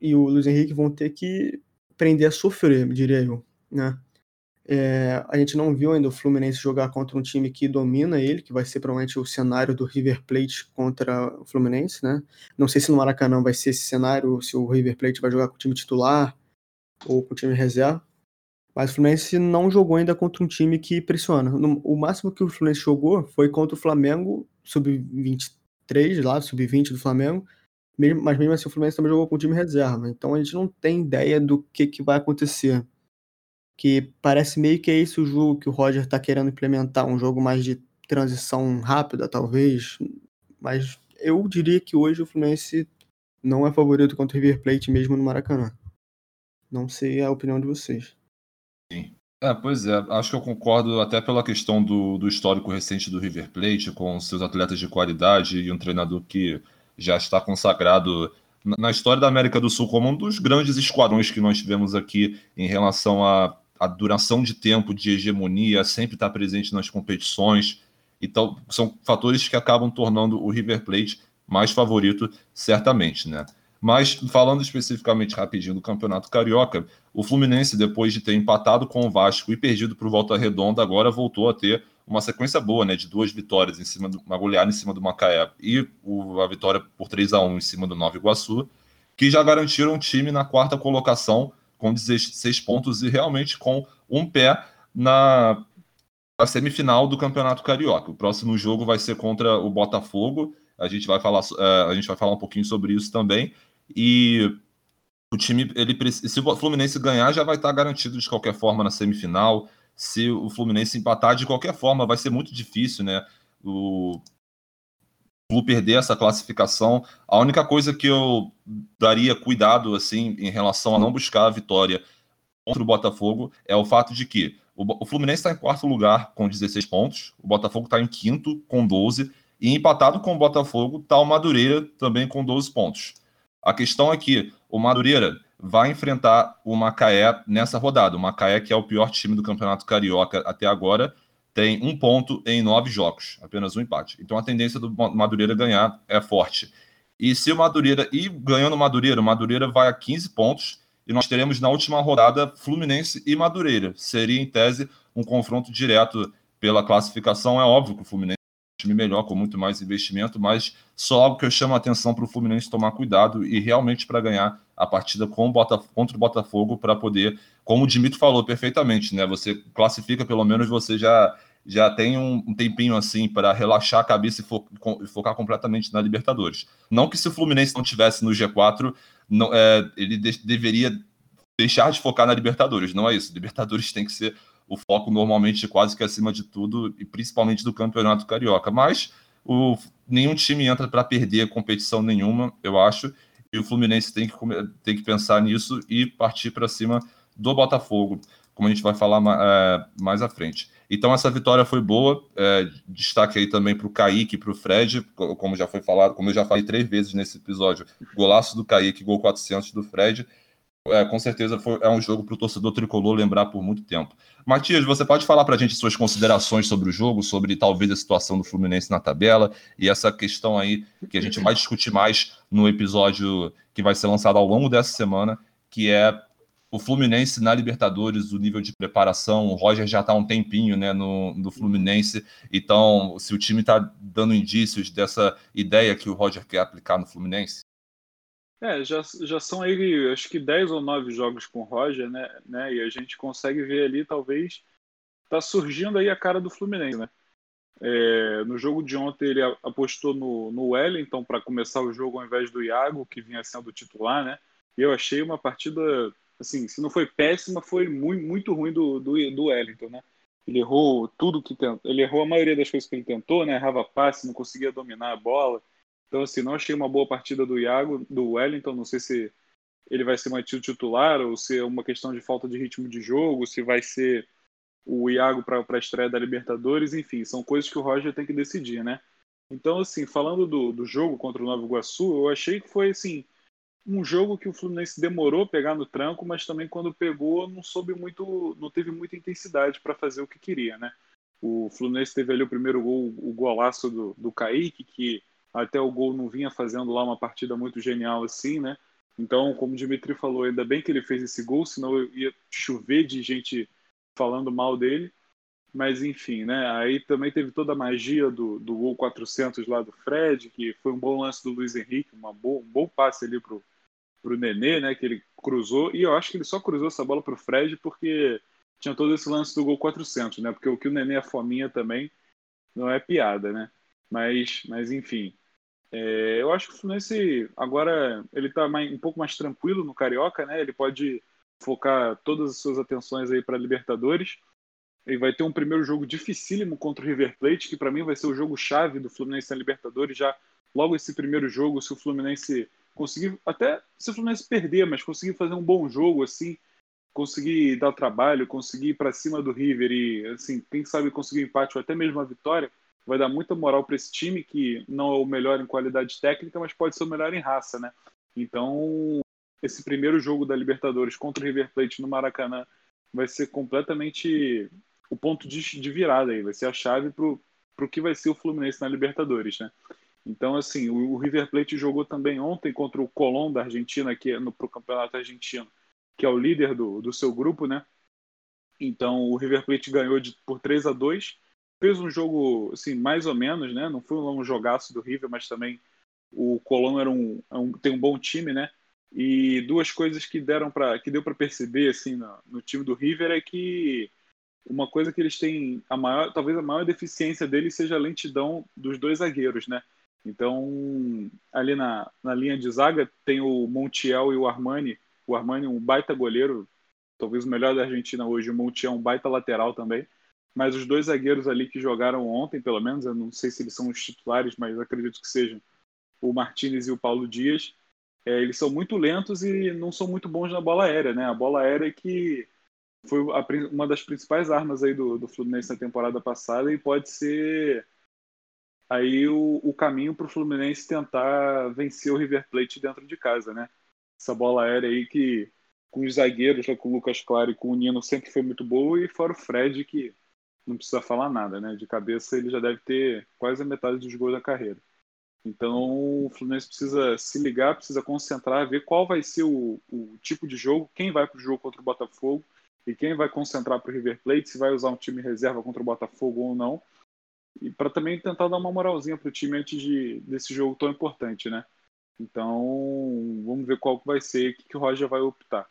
e o Luiz Henrique vão ter que aprender a sofrer, diria eu, né? É, a gente não viu ainda o Fluminense jogar contra um time que domina ele, que vai ser provavelmente o cenário do River Plate contra o Fluminense, né? Não sei se no Maracanã vai ser esse cenário, se o River Plate vai jogar com o time titular ou com o time reserva. Mas o Fluminense não jogou ainda contra um time que pressiona. O máximo que o Fluminense jogou foi contra o Flamengo, sub-23, lá, sub-20 do Flamengo. Mas mesmo assim o Fluminense também jogou com o time reserva. Então a gente não tem ideia do que, que vai acontecer que parece meio que é esse o jogo que o Roger está querendo implementar, um jogo mais de transição rápida, talvez. Mas eu diria que hoje o Fluminense não é favorito contra o River Plate mesmo no Maracanã. Não sei a opinião de vocês. Sim. É, pois é, acho que eu concordo até pela questão do, do histórico recente do River Plate, com seus atletas de qualidade e um treinador que já está consagrado na história da América do Sul como um dos grandes esquadrões que nós tivemos aqui em relação a a duração de tempo de hegemonia sempre está presente nas competições. Então, são fatores que acabam tornando o River Plate mais favorito, certamente, né? Mas, falando especificamente rapidinho do Campeonato Carioca, o Fluminense, depois de ter empatado com o Vasco e perdido para o Volta Redonda, agora voltou a ter uma sequência boa, né? De duas vitórias em cima do, uma goleada em cima do Macaé e o, a vitória por 3 a 1 em cima do Nova Iguaçu, que já garantiram o time na quarta colocação com 16 pontos e realmente com um pé na, na semifinal do Campeonato Carioca. O próximo jogo vai ser contra o Botafogo. A gente vai falar, uh, a gente vai falar um pouquinho sobre isso também. E o time, ele se o Fluminense ganhar, já vai estar garantido de qualquer forma na semifinal. Se o Fluminense empatar, de qualquer forma, vai ser muito difícil, né? O Flu perder essa classificação. A única coisa que eu daria cuidado assim em relação a não buscar a vitória contra o Botafogo é o fato de que o Fluminense está em quarto lugar com 16 pontos, o Botafogo está em quinto com 12 e empatado com o Botafogo está o Madureira também com 12 pontos. A questão é que o Madureira vai enfrentar o Macaé nessa rodada. O Macaé, que é o pior time do Campeonato Carioca até agora, tem um ponto em nove jogos, apenas um empate. Então a tendência do Madureira ganhar é forte. E se o Madureira e ganhando o Madureira, o Madureira vai a 15 pontos e nós teremos na última rodada Fluminense e Madureira. Seria em tese um confronto direto pela classificação. É óbvio que o Fluminense time melhor, com muito mais investimento, mas só algo que eu chamo a atenção para o Fluminense tomar cuidado e realmente para ganhar a partida com o Botaf contra o Botafogo para poder, como o Dimito falou perfeitamente, né? Você classifica pelo menos você já já tem um, tempinho assim para relaxar a cabeça e, fo focar completamente na Libertadores. Não que se o Fluminense não tivesse no G4, não, é, ele de deveria deixar de focar na Libertadores. Não é isso. Libertadores tem que ser o foco normalmente quase que acima de tudo e principalmente do Campeonato Carioca. Mas o, nenhum time entra para perder competição nenhuma, eu acho. E o Fluminense tem que, tem que pensar nisso e partir para cima do Botafogo, como a gente vai falar é, mais à frente. Então essa vitória foi boa. É, destaque aí também para o Kaique e para o Fred, como já foi falado, como eu já falei três vezes nesse episódio, golaço do Kaique, gol 400 do Fred. É, com certeza foi, é um jogo para o torcedor tricolor lembrar por muito tempo. Matias, você pode falar para a gente suas considerações sobre o jogo, sobre talvez a situação do Fluminense na tabela e essa questão aí que a gente vai discutir mais no episódio que vai ser lançado ao longo dessa semana, que é o Fluminense na Libertadores, o nível de preparação. O Roger já está um tempinho né, no, no Fluminense, então se o time está dando indícios dessa ideia que o Roger quer aplicar no Fluminense. É, já, já são aí, acho que 10 ou 9 jogos com o Roger, né, né? E a gente consegue ver ali, talvez, tá surgindo aí a cara do Fluminense, né? É, no jogo de ontem ele apostou no, no Wellington para começar o jogo ao invés do Iago, que vinha sendo titular, né? E eu achei uma partida, assim, se não foi péssima, foi muito, muito ruim do, do, do Wellington, né? Ele errou tudo que tentou, ele errou a maioria das coisas que ele tentou, né? Errava passe, não conseguia dominar a bola então, assim, não achei uma boa partida do Iago, do Wellington. Não sei se ele vai ser mantido titular ou se é uma questão de falta de ritmo de jogo, se vai ser o Iago para a estreia da Libertadores. Enfim, são coisas que o Roger tem que decidir, né? Então, assim, falando do, do jogo contra o Nova Iguaçu, eu achei que foi, assim, um jogo que o Fluminense demorou a pegar no tranco, mas também quando pegou não soube muito, não teve muita intensidade para fazer o que queria, né? O Fluminense teve ali o primeiro gol, o golaço do, do Kaique, que até o gol não vinha fazendo lá uma partida muito genial assim, né? Então, como o Dimitri falou, ainda bem que ele fez esse gol, senão ia chover de gente falando mal dele. Mas enfim, né? Aí também teve toda a magia do, do gol 400 lá do Fred, que foi um bom lance do Luiz Henrique, uma boa, um bom passe ali pro, pro Nenê, né? Que ele cruzou. E eu acho que ele só cruzou essa bola pro Fred porque tinha todo esse lance do gol 400, né? Porque o que o Nenê é fominha também não é piada, né? Mas, mas enfim, é, eu acho que o Fluminense agora ele está um pouco mais tranquilo no Carioca, né? Ele pode focar todas as suas atenções aí para Libertadores. Ele vai ter um primeiro jogo dificílimo contra o River Plate, que para mim vai ser o jogo chave do Fluminense na Libertadores. Já logo esse primeiro jogo, se o Fluminense conseguir, até se o Fluminense perder, mas conseguir fazer um bom jogo assim, conseguir dar trabalho, conseguir ir para cima do River e assim, quem sabe conseguir um empate ou até mesmo a vitória, vai dar muita moral para esse time que não é o melhor em qualidade técnica, mas pode ser o melhor em raça, né? Então, esse primeiro jogo da Libertadores contra o River Plate no Maracanã vai ser completamente o ponto de, virada aí, vai ser a chave para o que vai ser o Fluminense na Libertadores, né? Então, assim, o, o River Plate jogou também ontem contra o Colón da Argentina, que é no pro campeonato argentino, que é o líder do, do seu grupo, né? Então, o River Plate ganhou de, por 3 a 2 fez um jogo, assim, mais ou menos, né? Não foi um jogaço do River, mas também o Colón era um, é um, tem um bom time, né? E duas coisas que deram para que deu para perceber assim no, no, time do River é que uma coisa que eles têm a maior, talvez a maior deficiência deles seja a lentidão dos dois zagueiros, né? Então, ali na, na linha de zaga tem o Montiel e o Armani. O Armani um baita goleiro, talvez o melhor da Argentina hoje, o Montiel um baita lateral também mas os dois zagueiros ali que jogaram ontem, pelo menos, eu não sei se eles são os titulares, mas acredito que sejam o Martinez e o Paulo Dias, é, eles são muito lentos e não são muito bons na bola aérea, né? A bola aérea que foi a, uma das principais armas aí do, do Fluminense na temporada passada e pode ser aí o, o caminho para o Fluminense tentar vencer o River Plate dentro de casa, né? Essa bola aérea aí que com os zagueiros, com o Lucas Claro e com o Nino sempre foi muito boa e fora o Fred que não precisa falar nada, né? De cabeça ele já deve ter quase a metade dos gols da carreira. Então o Fluminense precisa se ligar, precisa concentrar, ver qual vai ser o, o tipo de jogo, quem vai para o jogo contra o Botafogo e quem vai concentrar para o River Plate, se vai usar um time reserva contra o Botafogo ou não. E para também tentar dar uma moralzinha para o time antes de, desse jogo tão importante, né? Então vamos ver qual vai ser, o que, que o Roger vai optar.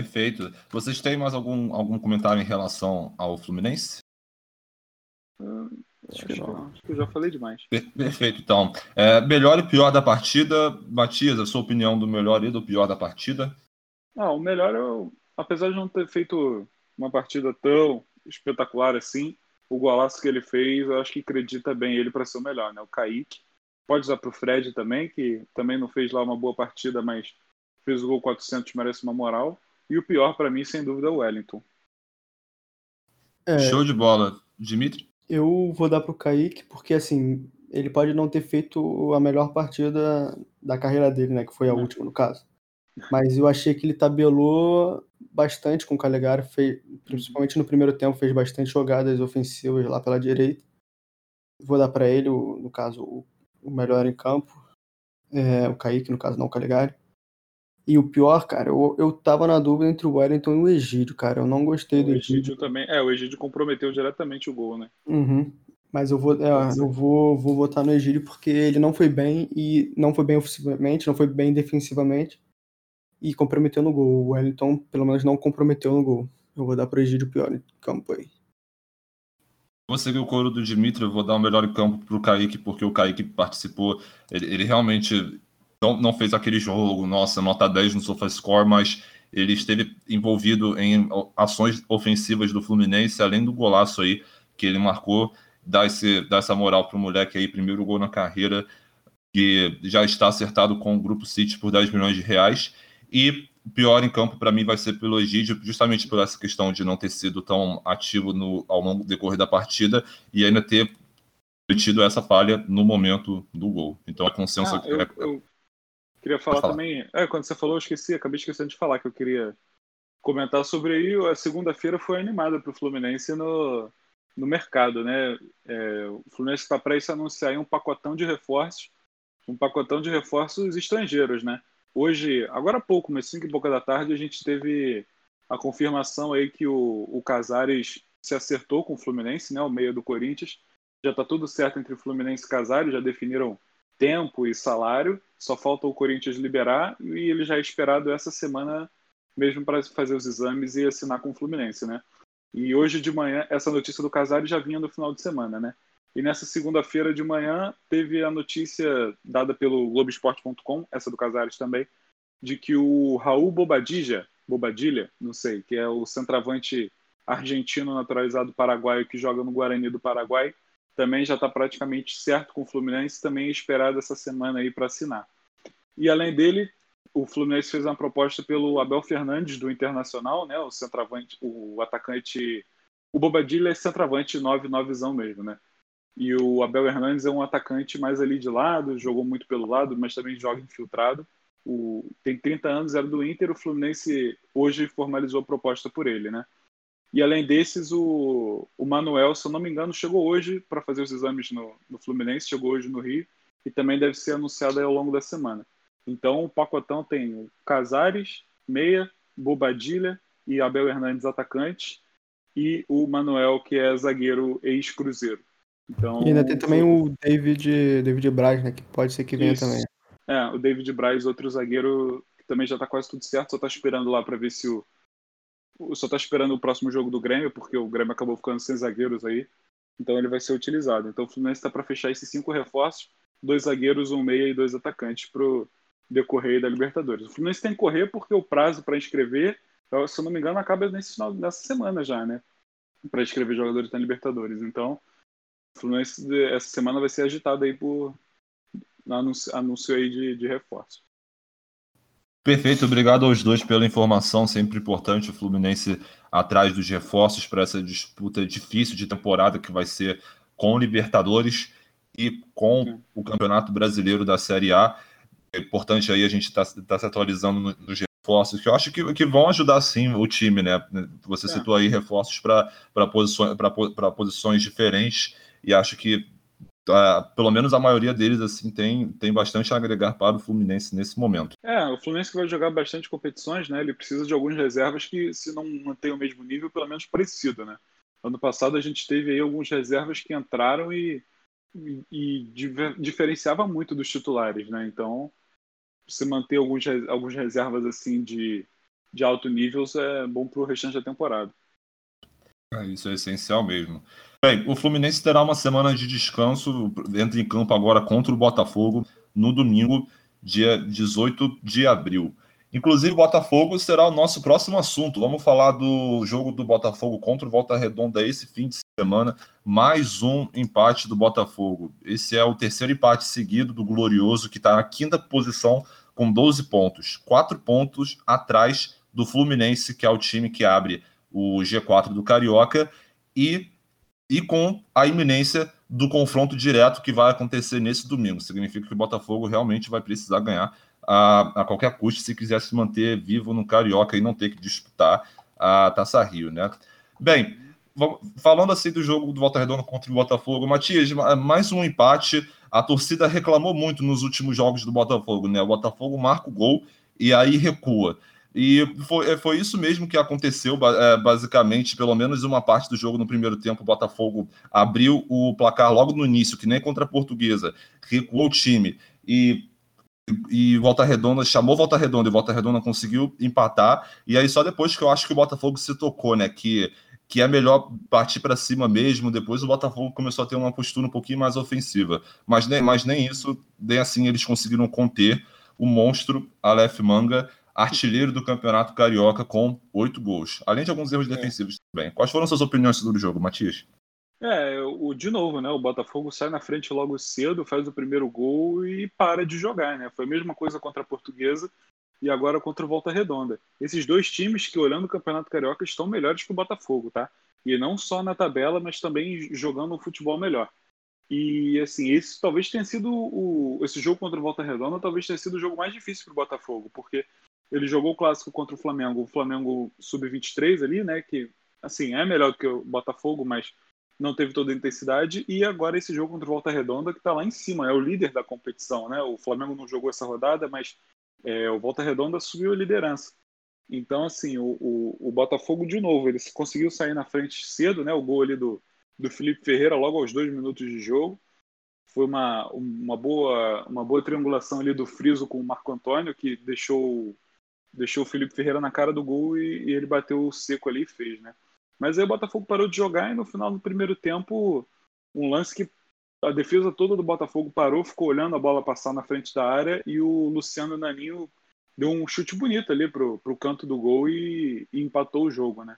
Perfeito. Vocês têm mais algum, algum comentário em relação ao Fluminense? Hum, acho, que acho que eu já falei demais. Perfeito, então. É, melhor e pior da partida. Matias, a sua opinião do melhor e do pior da partida? Ah, o melhor, eu, apesar de não ter feito uma partida tão espetacular assim, o golaço que ele fez, eu acho que acredita bem ele para ser o melhor, né? O Kaique. Pode usar para o Fred também, que também não fez lá uma boa partida, mas fez o gol 400, merece uma moral. E o pior para mim, sem dúvida, é o Wellington. É, Show de bola. Dimitri? Eu vou dar pro Kaique, porque assim, ele pode não ter feito a melhor partida da carreira dele, né? Que foi a última, no caso. Mas eu achei que ele tabelou bastante com o Calegari, fez, principalmente no primeiro tempo, fez bastante jogadas ofensivas lá pela direita. Vou dar para ele, no caso, o melhor em campo. É, o Kaique, no caso, não o Calegari. E o pior, cara, eu, eu tava na dúvida entre o Wellington e o Egídio, cara. Eu não gostei do Egídio. Egídio também. É, o Egídio comprometeu diretamente o gol, né? Uhum. Mas eu vou, é, eu vou, vou votar no Egídio porque ele não foi bem e não foi bem ofensivamente, não foi bem defensivamente e comprometeu no gol. O Wellington, pelo menos, não comprometeu no gol. Eu vou dar pro Egídio pior em campo aí. Vou seguir o coro do Dimitri, eu vou dar o melhor em campo pro Kaique, porque o Kaique participou, ele, ele realmente não, não fez aquele jogo, nossa, nota 10 no SofaScore, mas ele esteve envolvido em ações ofensivas do Fluminense, além do golaço aí que ele marcou, dá, esse, dá essa moral pro moleque aí, primeiro gol na carreira, que já está acertado com o Grupo City por 10 milhões de reais. E o pior em campo para mim vai ser pelo Egídio, justamente por essa questão de não ter sido tão ativo no, ao longo do decorrer da partida e ainda ter tido essa falha no momento do gol. Então a consenso ah, eu, é... eu queria falar, falar, também. É, quando você falou, eu esqueci, acabei esquecendo de falar que eu queria comentar sobre aí. A segunda-feira foi animada para o Fluminense no, no mercado, né? É, o Fluminense está para isso anunciar um pacotão de reforços, um pacotão de reforços estrangeiros, né? Hoje, agora há pouco, mas 5 e pouca da tarde, a gente teve a confirmação aí que o, o Casares se acertou com o Fluminense, né, o meio do Corinthians. Já está tudo certo entre Fluminense e Casares, já definiram tempo e salário, só falta o Corinthians liberar e ele já é esperado essa semana mesmo para fazer os exames e assinar com o Fluminense, né? E hoje de manhã, essa notícia do Casares já vinha no final de semana, né? E nessa segunda-feira de manhã teve a notícia dada pelo Globoesporte.com, essa do Casares também, de que o Raul Bobadilla, Bobadilha, não sei, que é o centroavante argentino naturalizado paraguaio que joga no Guarani do Paraguai, também já está praticamente certo com o Fluminense, também é esperado essa semana aí para assinar. E além dele, o Fluminense fez uma proposta pelo Abel Fernandes do Internacional, né, o centroavante, o atacante, o Bobadilha é centroavante 9-9zão mesmo, né? E o Abel Hernandes é um atacante mais ali de lado, jogou muito pelo lado, mas também joga infiltrado. O, tem 30 anos, era do Inter, o Fluminense hoje formalizou a proposta por ele, né? E além desses, o, o Manuel, se eu não me engano, chegou hoje para fazer os exames no, no Fluminense, chegou hoje no Rio, e também deve ser anunciado ao longo da semana. Então, o pacotão tem o Casares, meia, Bobadilha e Abel Hernandes, atacante, e o Manuel, que é zagueiro ex-cruzeiro. Então, e ainda tem também o David, David Braz, né? Que pode ser que venha isso. também. É, o David Braz, outro zagueiro, que também já tá quase tudo certo, só tá esperando lá para ver se o. Só tá esperando o próximo jogo do Grêmio, porque o Grêmio acabou ficando sem zagueiros aí. Então ele vai ser utilizado. Então o Fluminense está para fechar esses cinco reforços: dois zagueiros, um meia e dois atacantes pro decorrer da Libertadores. O Fluminense tem que correr porque o prazo para inscrever, se eu não me engano, acaba nesse final, nessa semana já, né? Para inscrever jogadores na Libertadores. Então o Fluminense essa semana vai ser agitado aí por anúncio, anúncio aí de, de reforço. Perfeito, obrigado aos dois pela informação, sempre importante o Fluminense atrás dos reforços para essa disputa difícil de temporada que vai ser com Libertadores e com o Campeonato Brasileiro da Série A. É importante aí a gente estar tá, tá se atualizando nos reforços, que eu acho que, que vão ajudar sim o time, né? Você é. citou aí reforços para posições, posições diferentes e acho que pelo menos a maioria deles assim tem, tem bastante a agregar para o Fluminense nesse momento. É, o Fluminense que vai jogar bastante competições, né? Ele precisa de algumas reservas que, se não mantém o mesmo nível, pelo menos parecido, né? Ano passado a gente teve aí algumas reservas que entraram e, e, e diferenciava muito dos titulares, né? Então, se manter alguns, algumas reservas assim de, de alto nível é bom para o restante da temporada. É, isso é essencial mesmo. Bem, o Fluminense terá uma semana de descanso, entra em campo agora contra o Botafogo no domingo, dia 18 de abril. Inclusive, o Botafogo será o nosso próximo assunto. Vamos falar do jogo do Botafogo contra o Volta Redonda esse fim de semana. Mais um empate do Botafogo. Esse é o terceiro empate seguido do Glorioso, que está na quinta posição com 12 pontos. Quatro pontos atrás do Fluminense, que é o time que abre o G4 do Carioca. E e com a iminência do confronto direto que vai acontecer nesse domingo. Significa que o Botafogo realmente vai precisar ganhar a, a qualquer custo se quiser se manter vivo no Carioca e não ter que disputar a Taça Rio, né? Bem, falando assim do jogo do Volta Redonda contra o Botafogo, Matias, mais um empate. A torcida reclamou muito nos últimos jogos do Botafogo, né? O Botafogo marca o gol e aí recua. E foi, é, foi isso mesmo que aconteceu, é, basicamente, pelo menos uma parte do jogo no primeiro tempo. O Botafogo abriu o placar logo no início, que nem contra a Portuguesa, recuou o time e e Volta Redonda chamou Volta Redonda e Volta Redonda conseguiu empatar. E aí só depois que eu acho que o Botafogo se tocou, né? Que, que é melhor partir para cima mesmo. Depois o Botafogo começou a ter uma postura um pouquinho mais ofensiva. Mas nem, mas nem isso, nem assim eles conseguiram conter o monstro Aleph Manga artilheiro do Campeonato Carioca com oito gols, além de alguns erros é. defensivos também. Quais foram suas opiniões sobre o jogo, Matias? É, o, de novo, né? O Botafogo sai na frente logo cedo, faz o primeiro gol e para de jogar, né? Foi a mesma coisa contra a Portuguesa e agora contra o Volta Redonda. Esses dois times que, olhando o Campeonato Carioca, estão melhores que o Botafogo, tá? E não só na tabela, mas também jogando um futebol melhor. E assim, esse talvez tenha sido o, esse jogo contra o Volta Redonda, talvez tenha sido o jogo mais difícil para o Botafogo, porque ele jogou o clássico contra o Flamengo, o Flamengo sub-23 ali, né? Que assim é melhor do que o Botafogo, mas não teve toda a intensidade. E agora esse jogo contra o Volta Redonda, que está lá em cima, é o líder da competição, né? O Flamengo não jogou essa rodada, mas é, o Volta Redonda subiu a liderança. Então, assim, o, o, o, Botafogo, de novo, ele conseguiu sair na frente cedo, né? O gol ali do, do Felipe Ferreira, logo aos dois minutos de jogo. Foi uma, uma, boa, uma boa triangulação ali do Friso com o Marco Antônio, que deixou deixou o Felipe Ferreira na cara do gol e, e ele bateu o seco ali e fez, né? Mas aí o Botafogo parou de jogar e no final do primeiro tempo, um lance que a defesa toda do Botafogo parou, ficou olhando a bola passar na frente da área e o Luciano Naninho deu um chute bonito ali pro, pro canto do gol e, e empatou o jogo, né?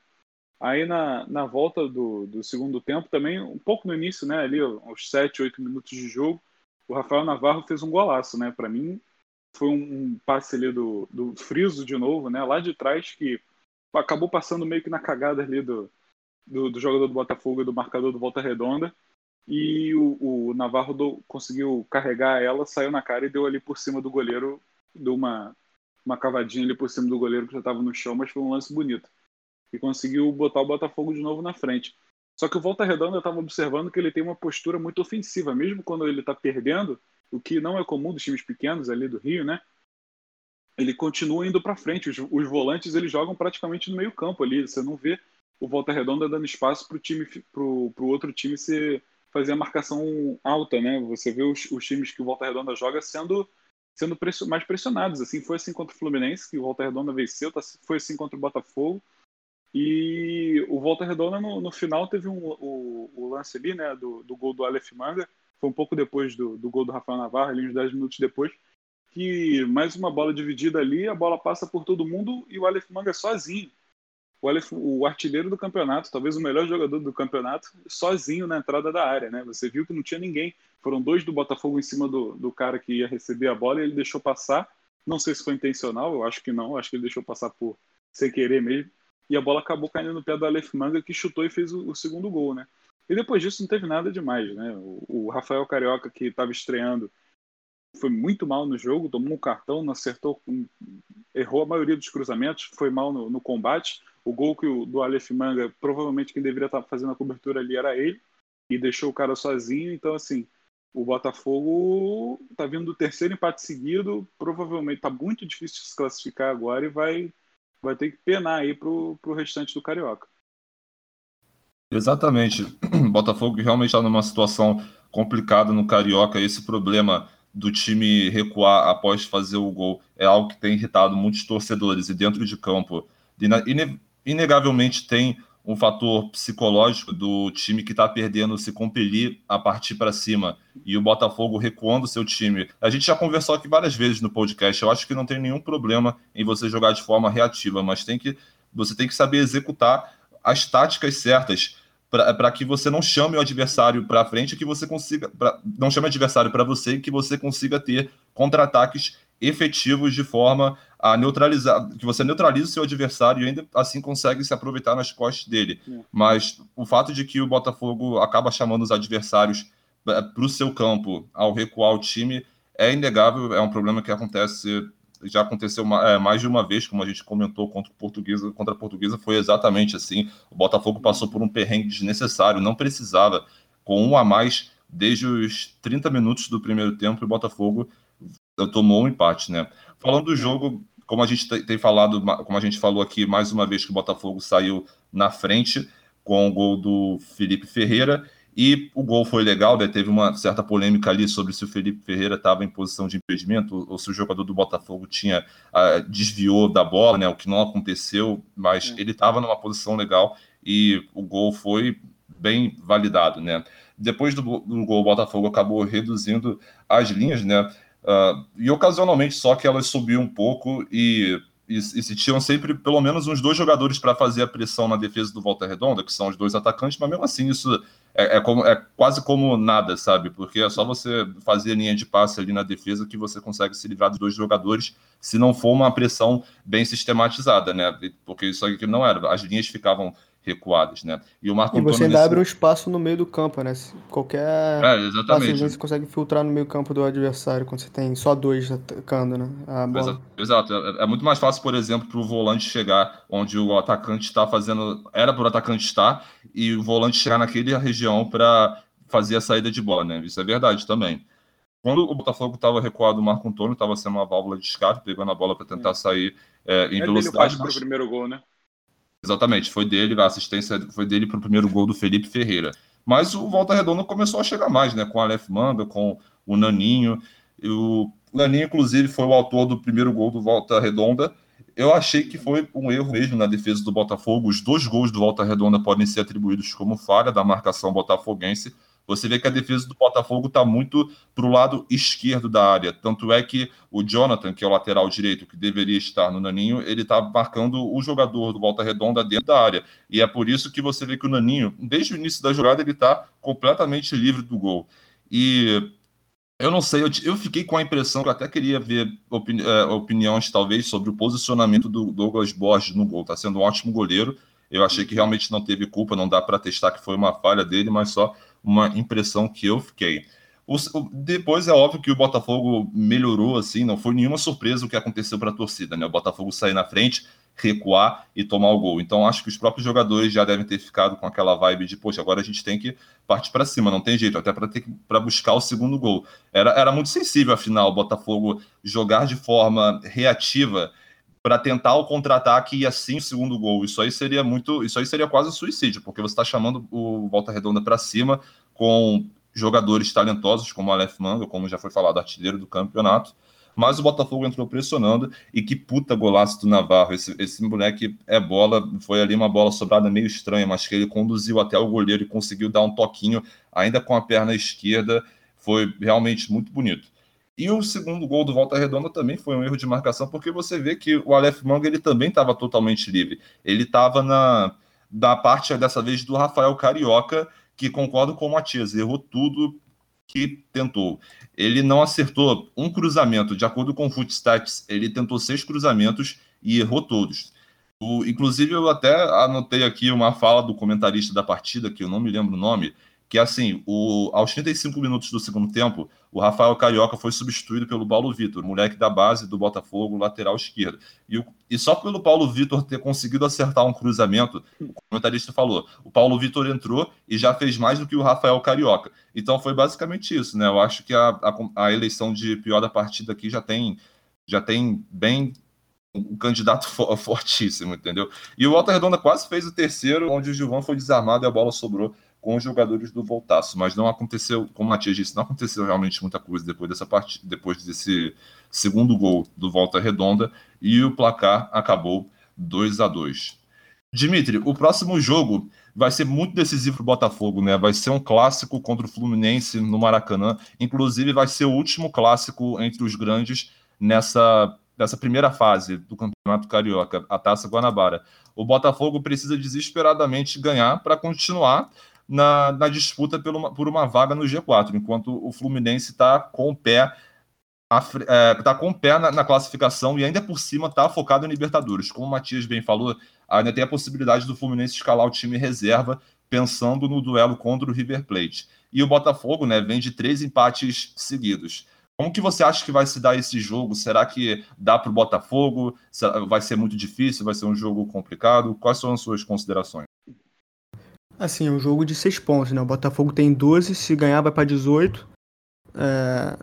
Aí na, na volta do, do segundo tempo também, um pouco no início, né, ali aos 7, 8 minutos de jogo, o Rafael Navarro fez um golaço, né? Para mim, foi um, passe ali do, do Friso de novo, né? Lá de trás, que acabou passando meio que na cagada ali do, do, do jogador do Botafogo e do marcador do Volta Redonda. E o, o Navarro do, conseguiu carregar ela, saiu na cara e deu ali por cima do goleiro, deu uma, uma cavadinha ali por cima do goleiro que já estava no chão, mas foi um lance bonito. E conseguiu botar o Botafogo de novo na frente. Só que o Volta Redonda estava observando que ele tem uma postura muito ofensiva, mesmo quando ele está perdendo, o que não é comum dos times pequenos ali do Rio, né? Ele continua indo para frente. Os, os, volantes eles jogam praticamente no meio campo ali. Você não vê o Volta Redonda dando espaço para o time, pro, pro outro time se fazer a marcação alta, né? Você vê os, os times que o Volta Redonda joga sendo sendo mais pressionados. Assim foi assim contra o Fluminense, que o Volta Redonda venceu. Tá, foi assim contra o Botafogo. E o Volta Redonda no, no final teve um, o, o, lance ali, né, do, do gol do Aleph Manga, foi um pouco depois do, do gol do Rafael Navarro, ali uns 10 minutos depois, que mais uma bola dividida ali, a bola passa por todo mundo e o Aleph Manga sozinho. O, Aleph, o artilheiro do campeonato, talvez o melhor jogador do campeonato, sozinho na entrada da área, né? Você viu que não tinha ninguém. Foram dois do Botafogo em cima do, do cara que ia receber a bola e ele deixou passar. Não sei se foi intencional, eu acho que não, acho que ele deixou passar por sem querer mesmo. E a bola acabou caindo no pé do Aleph Manga, que chutou e fez o, o segundo gol, né? E depois disso não teve nada demais, né? O, Rafael Carioca, que estava estreando, foi muito mal no jogo, tomou um cartão, não acertou, errou a maioria dos cruzamentos, foi mal no, no combate. O gol que o, do Aleph Manga, provavelmente quem deveria estar fazendo a cobertura ali era ele, e deixou o cara sozinho. Então, assim, o Botafogo está vindo do terceiro empate seguido, provavelmente está muito difícil se classificar agora e vai, vai ter que penar aí para o restante do Carioca. Exatamente. [clears throat] Botafogo realmente está numa situação complicada no Carioca. Esse problema do time recuar após fazer o gol é algo que tem irritado muitos torcedores. E dentro de campo, inegavelmente tem um fator psicológico do time que está perdendo se compelir a partir para cima e o Botafogo recuando seu time. A gente já conversou aqui várias vezes no podcast. Eu acho que não tem nenhum problema em você jogar de forma reativa, mas tem que você tem que saber executar as táticas certas para que você não chame o adversário para frente, que você consiga, pra, não chame o adversário para você, que você consiga ter contra-ataques efetivos de forma a neutralizar, que você neutralize o seu adversário e ainda assim consegue se aproveitar nas costas dele. É. Mas o fato de que o Botafogo acaba chamando os adversários para o seu campo ao recuar o time é inegável, é um problema que acontece já aconteceu é, mais de uma vez, como a gente comentou contra, Portuguesa, contra a Portuguesa, foi exatamente assim. O Botafogo passou por um perrengue desnecessário, não precisava. Com um a mais, desde os 30 minutos do primeiro tempo, o Botafogo tomou um empate, né? Falando do jogo, como a gente tem falado, como a gente falou aqui mais uma vez que o Botafogo saiu na frente com o gol do Felipe Ferreira e o gol foi legal, né? teve uma certa polêmica ali sobre se o Felipe Ferreira estava em posição de impedimento ou se o jogador do Botafogo tinha uh, desviou da bola, né? O que não aconteceu, mas é. ele estava numa posição legal e o gol foi bem validado, né? Depois do, do gol, o Botafogo acabou reduzindo as linhas, né? Uh, e ocasionalmente só que elas subiam um pouco e e, e se tinham sempre pelo menos uns dois jogadores para fazer a pressão na defesa do Volta Redonda, que são os dois atacantes, mas mesmo assim isso é, é, como, é quase como nada, sabe? Porque é só você fazer linha de passe ali na defesa que você consegue se livrar dos dois jogadores, se não for uma pressão bem sistematizada, né? Porque isso aqui não era. As linhas ficavam recuadas, né? E o Marco E você ainda nesse... abre um espaço no meio do campo, né? Qualquer é, exatamente. você consegue filtrar no meio campo do adversário quando você tem só dois atacando, né? Exato. É, é, muito mais fácil, por exemplo, para o volante chegar onde o atacante está fazendo, era para o atacante estar e o volante chegar naquela região para fazer a saída de bola, né? Isso é verdade também. Quando o Botafogo estava recuado, o Marco Antônio estava sendo uma válvula de escape, pegando a bola para tentar é. sair é, em é velocidade. Mas... o primeiro gol, né? Exatamente, foi dele, a assistência foi dele para o primeiro gol do Felipe Ferreira. Mas o Volta Redonda começou a chegar mais, né? Com o Aleph Manga, com o Naninho. O Naninho, inclusive, foi o autor do primeiro gol do Volta Redonda. Eu achei que foi um erro mesmo na defesa do Botafogo. Os dois gols do Volta Redonda podem ser atribuídos como falha da marcação botafoguense você vê que a defesa do Botafogo está muito para o lado esquerdo da área. Tanto é que o Jonathan, que é o lateral direito, que deveria estar no Naninho, ele está marcando o jogador do Volta Redonda dentro da área. E é por isso que você vê que o Naninho, desde o início da jogada, ele está completamente livre do gol. E eu não sei, eu, eu, fiquei com a impressão que eu até queria ver opini é, opiniões, talvez, sobre o posicionamento do Douglas Borges no gol. Está sendo um ótimo goleiro. Eu achei que realmente não teve culpa, não dá para testar que foi uma falha dele, mas só uma impressão que eu fiquei. O, o, depois é óbvio que o Botafogo melhorou, assim, não foi nenhuma surpresa o que aconteceu para a torcida, né? O Botafogo sair na frente, recuar e tomar o gol. Então acho que os próprios jogadores já devem ter ficado com aquela vibe de, poxa, agora a gente tem que partir para cima, não tem jeito, até para ter para buscar o segundo gol. Era, era muito sensível, afinal, o Botafogo jogar de forma reativa para tentar o contra-ataque e assim o segundo gol. Isso aí seria muito, isso aí seria quase suicídio, porque você está chamando o Volta Redonda para cima com jogadores talentosos como o Aleph Manga, como já foi falado, artilheiro do campeonato. Mas o Botafogo entrou pressionando e que puta golaço do Navarro. Esse, esse moleque é bola, foi ali uma bola sobrada meio estranha, mas que ele conduziu até o goleiro e conseguiu dar um toquinho ainda com a perna esquerda. Foi realmente muito bonito. E o segundo gol do Volta Redonda também foi um erro de marcação, porque você vê que o Aleph Manga ele também estava totalmente livre. Ele estava na da parte dessa vez do Rafael Carioca, que concordo com o Matias, errou tudo que tentou. Ele não acertou um cruzamento, de acordo com o Footstats, ele tentou seis cruzamentos e errou todos. O, inclusive, eu até anotei aqui uma fala do comentarista da partida, que eu não me lembro o nome, que assim, o, aos 35 minutos do segundo tempo, o Rafael Carioca foi substituído pelo Paulo Vitor, moleque da base do Botafogo, lateral esquerdo. E, e só pelo Paulo Vitor ter conseguido acertar um cruzamento, o comentarista falou, o Paulo Vitor entrou e já fez mais do que o Rafael Carioca. Então foi basicamente isso, né? Eu acho que a, a, a eleição de pior da partida aqui já tem, já tem bem um candidato fortíssimo, entendeu? E o Walter Redonda quase fez o terceiro, onde o Gilvan foi desarmado e a bola sobrou com os jogadores do Voltaço, mas não aconteceu, como o Matias disse, não aconteceu realmente muita coisa depois dessa partida, depois desse segundo gol do Volta Redonda e o placar acabou 2 a 2. Dimitri, o próximo jogo vai ser muito decisivo para o Botafogo, né? Vai ser um clássico contra o Fluminense no Maracanã. Inclusive, vai ser o último clássico entre os grandes nessa, nessa primeira fase do Campeonato Carioca, a Taça Guanabara. O Botafogo precisa desesperadamente ganhar para continuar na, na disputa por uma, por uma vaga no G4, enquanto o Fluminense está com o pé é, tá com o pé na, na, classificação e ainda por cima está focado em Libertadores. Como o Matias bem falou, ainda tem a possibilidade do Fluminense escalar o time reserva pensando no duelo contra o River Plate. E o Botafogo né, vem de três empates seguidos. Como que você acha que vai se dar esse jogo? Será que dá para o Botafogo? Vai ser muito difícil? Vai ser um jogo complicado? Quais são as suas considerações? Assim, é um jogo de seis pontos, né? O Botafogo tem 12, se ganhar vai para 18. É...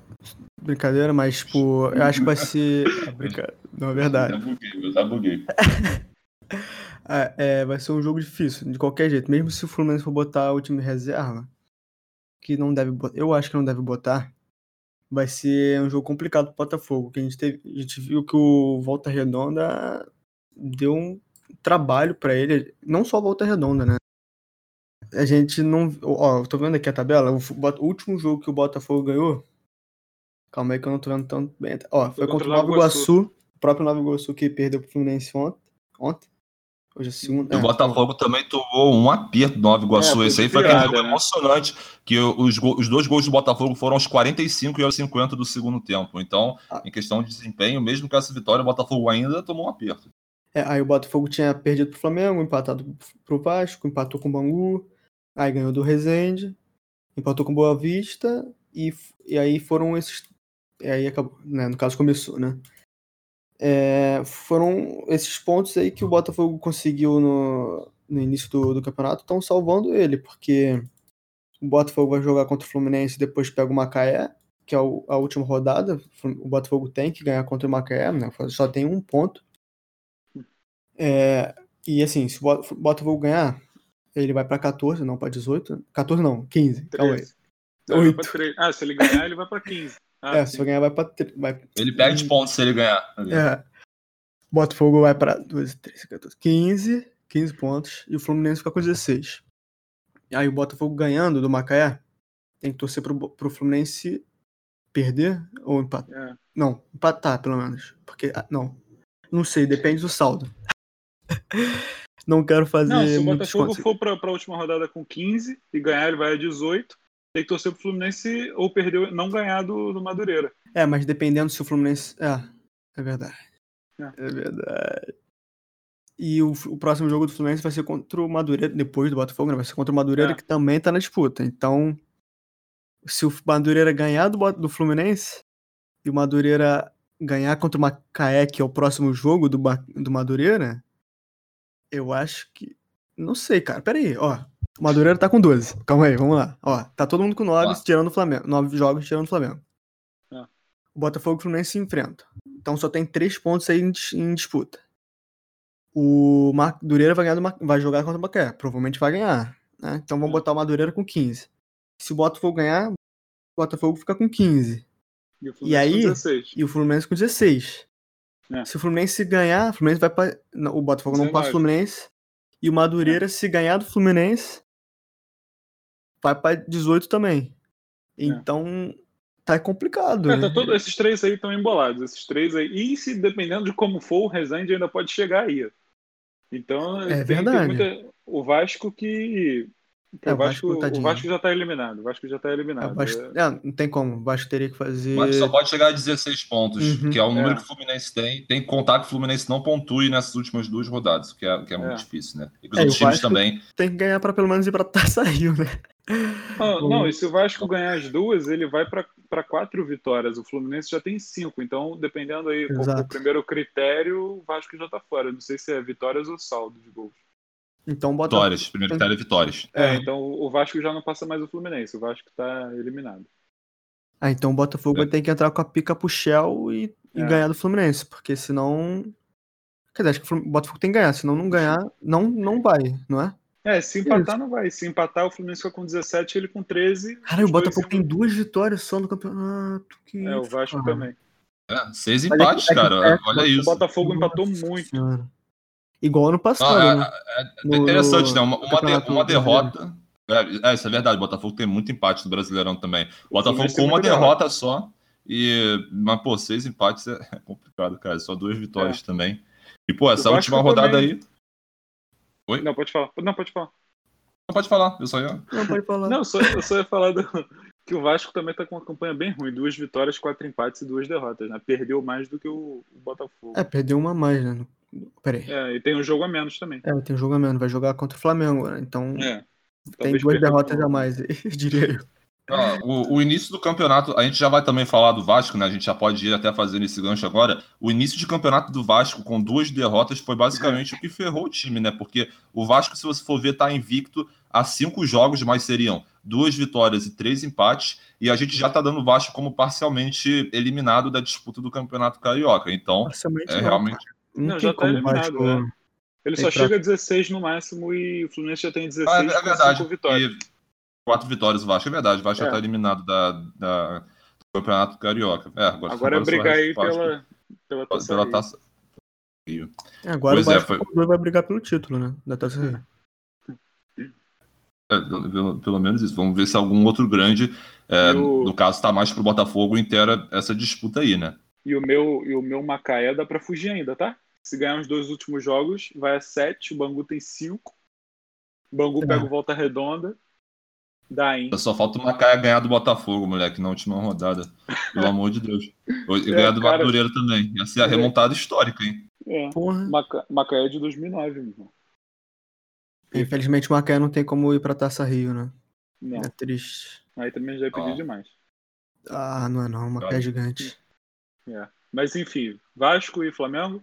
Brincadeira, mas, tipo, eu acho que vai ser. É [laughs] brincadeira. Não, é verdade. Eu buguei, eu já buguei. é, é, vai ser um jogo difícil, de qualquer jeito. Mesmo se o Fluminense for botar o time reserva, que não deve botar. Eu acho que não deve botar. Vai ser um jogo complicado pro Botafogo. Que a gente, teve, a gente viu que o Volta Redonda deu um trabalho para ele. Não só Volta Redonda, né? A gente não. Ó, eu tô vendo aqui a tabela. O, o último jogo que o Botafogo ganhou Calma aí que eu não tô vendo tão bem. Ó, foi, foi contra, o Nova Iguaçu. Iguaçu. O próprio Nova Iguaçu que perdeu pro Fluminense ontem. ontem. Hoje é segunda. o é, Botafogo também tomou um aperto do Nova Iguaçu. É, Esse aí foi aquele jogo né? emocionante. Que os, os dois gols do Botafogo foram aos 45 e aos 50 do segundo tempo. Então, ah. em questão de desempenho, mesmo com essa vitória, o Botafogo ainda tomou um aperto. É, aí o Botafogo tinha perdido pro Flamengo, empatado pro Vasco, empatou com o Bangu, aí ganhou do Resende, empatou com Boa Vista, e, e aí foram esses e aí acabou, né, no caso começou, né? É, foram esses pontos aí que o Botafogo conseguiu no, no início do, do campeonato estão salvando ele, porque o Botafogo vai jogar contra o Fluminense e depois pega o Macaé, que é a última rodada. O Botafogo tem que ganhar contra o Macaé, né? Só tem um ponto. É, e assim, se o Botafogo ganhar, ele vai para 14, não para 18. 14 não, 15. 13. Calma aí. Não, ah, se ele ganhar, ele vai para 15. Ah, é, sim. se ganhar vai pra. Vai... Ele perde pontos se ele ganhar. É. Botafogo vai pra 12, 13, 14, 15, 15 pontos. E o Fluminense fica com 16. Aí o Botafogo ganhando do Macaé, tem que torcer pro, pro Fluminense perder ou empatar. É. Não, empatar pelo menos. Porque. Ah, não. Não sei, depende do saldo. [laughs] não quero fazer. Não, se o Botafogo for pra, pra última rodada com 15 e ganhar, ele vai a 18 tem que torcer pro Fluminense ou perder, não ganhar do, do Madureira. É, mas dependendo se o Fluminense. É, é verdade. É, é verdade. E o, o, próximo jogo do Fluminense vai ser contra o Madureira, depois do Botafogo, né? Vai ser contra o Madureira, é. que também tá na disputa. Então, se o Madureira ganhar do, do Fluminense e o Madureira ganhar contra o Macaé, que é o próximo jogo do, do Madureira, eu acho que. Não sei, cara. Pera aí, ó. O Madureira tá com 12. Calma aí, vamos lá. Ó, tá todo mundo com 9, ah. tirando o Flamengo. 9 jogos tirando o Flamengo. Ah. O Botafogo e o Fluminense se enfrentam. Então só tem 3 pontos aí em, em disputa. O Madureira vai, ganhar do, vai jogar contra o Macaé. Provavelmente vai ganhar. Né? Então vamos botar o Madureira com 15. Se o Botafogo ganhar, o Botafogo fica com 15. E, e aí, e o Fluminense com 16. É. Se o Fluminense ganhar, o Fluminense vai para o Botafogo não passa o Fluminense. E o Madureira, é. se ganhar do Fluminense, vai para 18 também. É. Então, tá complicado. É, tá todo, esses três aí estão embolados. Esses três aí. E se dependendo de como for, o Rezende ainda pode chegar aí. Então, é tem, verdade. Tem muita, o Vasco que é, o, Vasco, o, Vasco, o Vasco já está eliminado. O Vasco já está eliminado. É, Vasco, é, não tem como. O Vasco teria que fazer. O Vasco só pode chegar a 16 pontos, uhum, que é o número é. que o Fluminense tem. Tem que contar que o Fluminense não pontue nessas últimas duas rodadas, que é, que é, muito é. difícil, né? E os outros times também. Tem que ganhar para pelo menos ir para taça Rio, né? Não, [laughs] não, e se o Vasco ganhar as duas, ele vai para quatro vitórias. O Fluminense já tem cinco. Então, dependendo aí, qual o primeiro critério, o Vasco já está fora. Não sei se é vitórias ou saldo de gols. Então bota. Vitórias, primeiro critério é vitórias. É, então o Vasco já não passa mais o Fluminense, o Vasco tá eliminado. Ah, então o Botafogo é. vai ter que entrar com a pica pro Shell e, e é. ganhar do Fluminense, porque senão. Quer dizer, acho que o Botafogo tem que ganhar, senão não ganhar, não, não vai, não é? É, se empatar não vai. Se empatar, o Fluminense fica com 17 ele com 13. Cara, o Botafogo tem duas vitórias só no campeonato. Que é, o Vasco também. É, seis empates, é que, cara. É, Olha isso. O Botafogo empatou muito. Senhora. Igual ano passado. Ah, né? é, é, interessante, no, né? Uma, uma, de, uma derrota. É, é, isso é verdade. O Botafogo tem muito empate no Brasileirão também. O Botafogo com uma derrota derrota só. E, mas, pô, seis empates é, é complicado, cara. Só duas vitórias é. também. E, pô, essa última rodada também... aí. Oi? Não, pode falar. Não, pode falar. Não, pode falar. Eu só ia. Não, pode falar. Não, só, eu só ia falar do... [laughs] que o Vasco também tá com uma campanha bem ruim. Duas vitórias, quatro empates e duas derrotas, né? Perdeu mais do que o, o Botafogo. É, perdeu uma mais, né? Peraí. É, e tem um jogo a menos também. É, tem um jogo a menos. Vai jogar contra o Flamengo, né? Então. É. Tem duas derrotas a mais, [laughs] diria eu. o, o, início do campeonato, a gente já vai também falar do Vasco, né? A gente já pode ir até fazendo esse gancho agora. O início de campeonato do Vasco com duas derrotas foi basicamente o que ferrou o time, né? Porque o Vasco, se você for ver, tá invicto a cinco jogos, mas seriam duas vitórias e três empates. E a gente já tá dando o Vasco como parcialmente eliminado da disputa do Campeonato Carioca. Então, é não, realmente. Não, não já tá eliminado, Vasco... né? Ele só chega a 16 no máximo e o Fluminense já tem 16 ah, é, é verdade. vitórias. E quatro vitórias o Vasco, é verdade. O Vasco é. já está eliminado da, da, do Campeonato Carioca. É, agora, agora é brigar aí pela, pela taça. Pela taça... Rio. É, agora pois o Vasco é, foi... vai brigar pelo título, né? Da taça Rio. É, pelo, pelo, menos isso. Vamos ver se algum outro grande, é, o... no caso, está mais para o Botafogo, inteira essa disputa aí, né? E o meu, e o meu Macaé dá para fugir ainda, tá? Se ganhar os dois últimos jogos, vai a 7, o Bangu tem 5. O Bangu é. pega o Volta Redonda. Dá, hein? Só falta o Macaé ganhar do Botafogo, moleque, na última rodada. Pelo [laughs] amor de Deus. E é, ganhar do cara... Madureira também. Ia ser a é. remontada histórica, hein? É. Maca... Macaé é de 2009, meu irmão. Infelizmente o Macaé não tem como ir pra Taça Rio, né? Não. É triste. Aí também já é pedir ah. demais. Ah, não é não. O Macaé é gigante. É. Mas enfim, Vasco e Flamengo?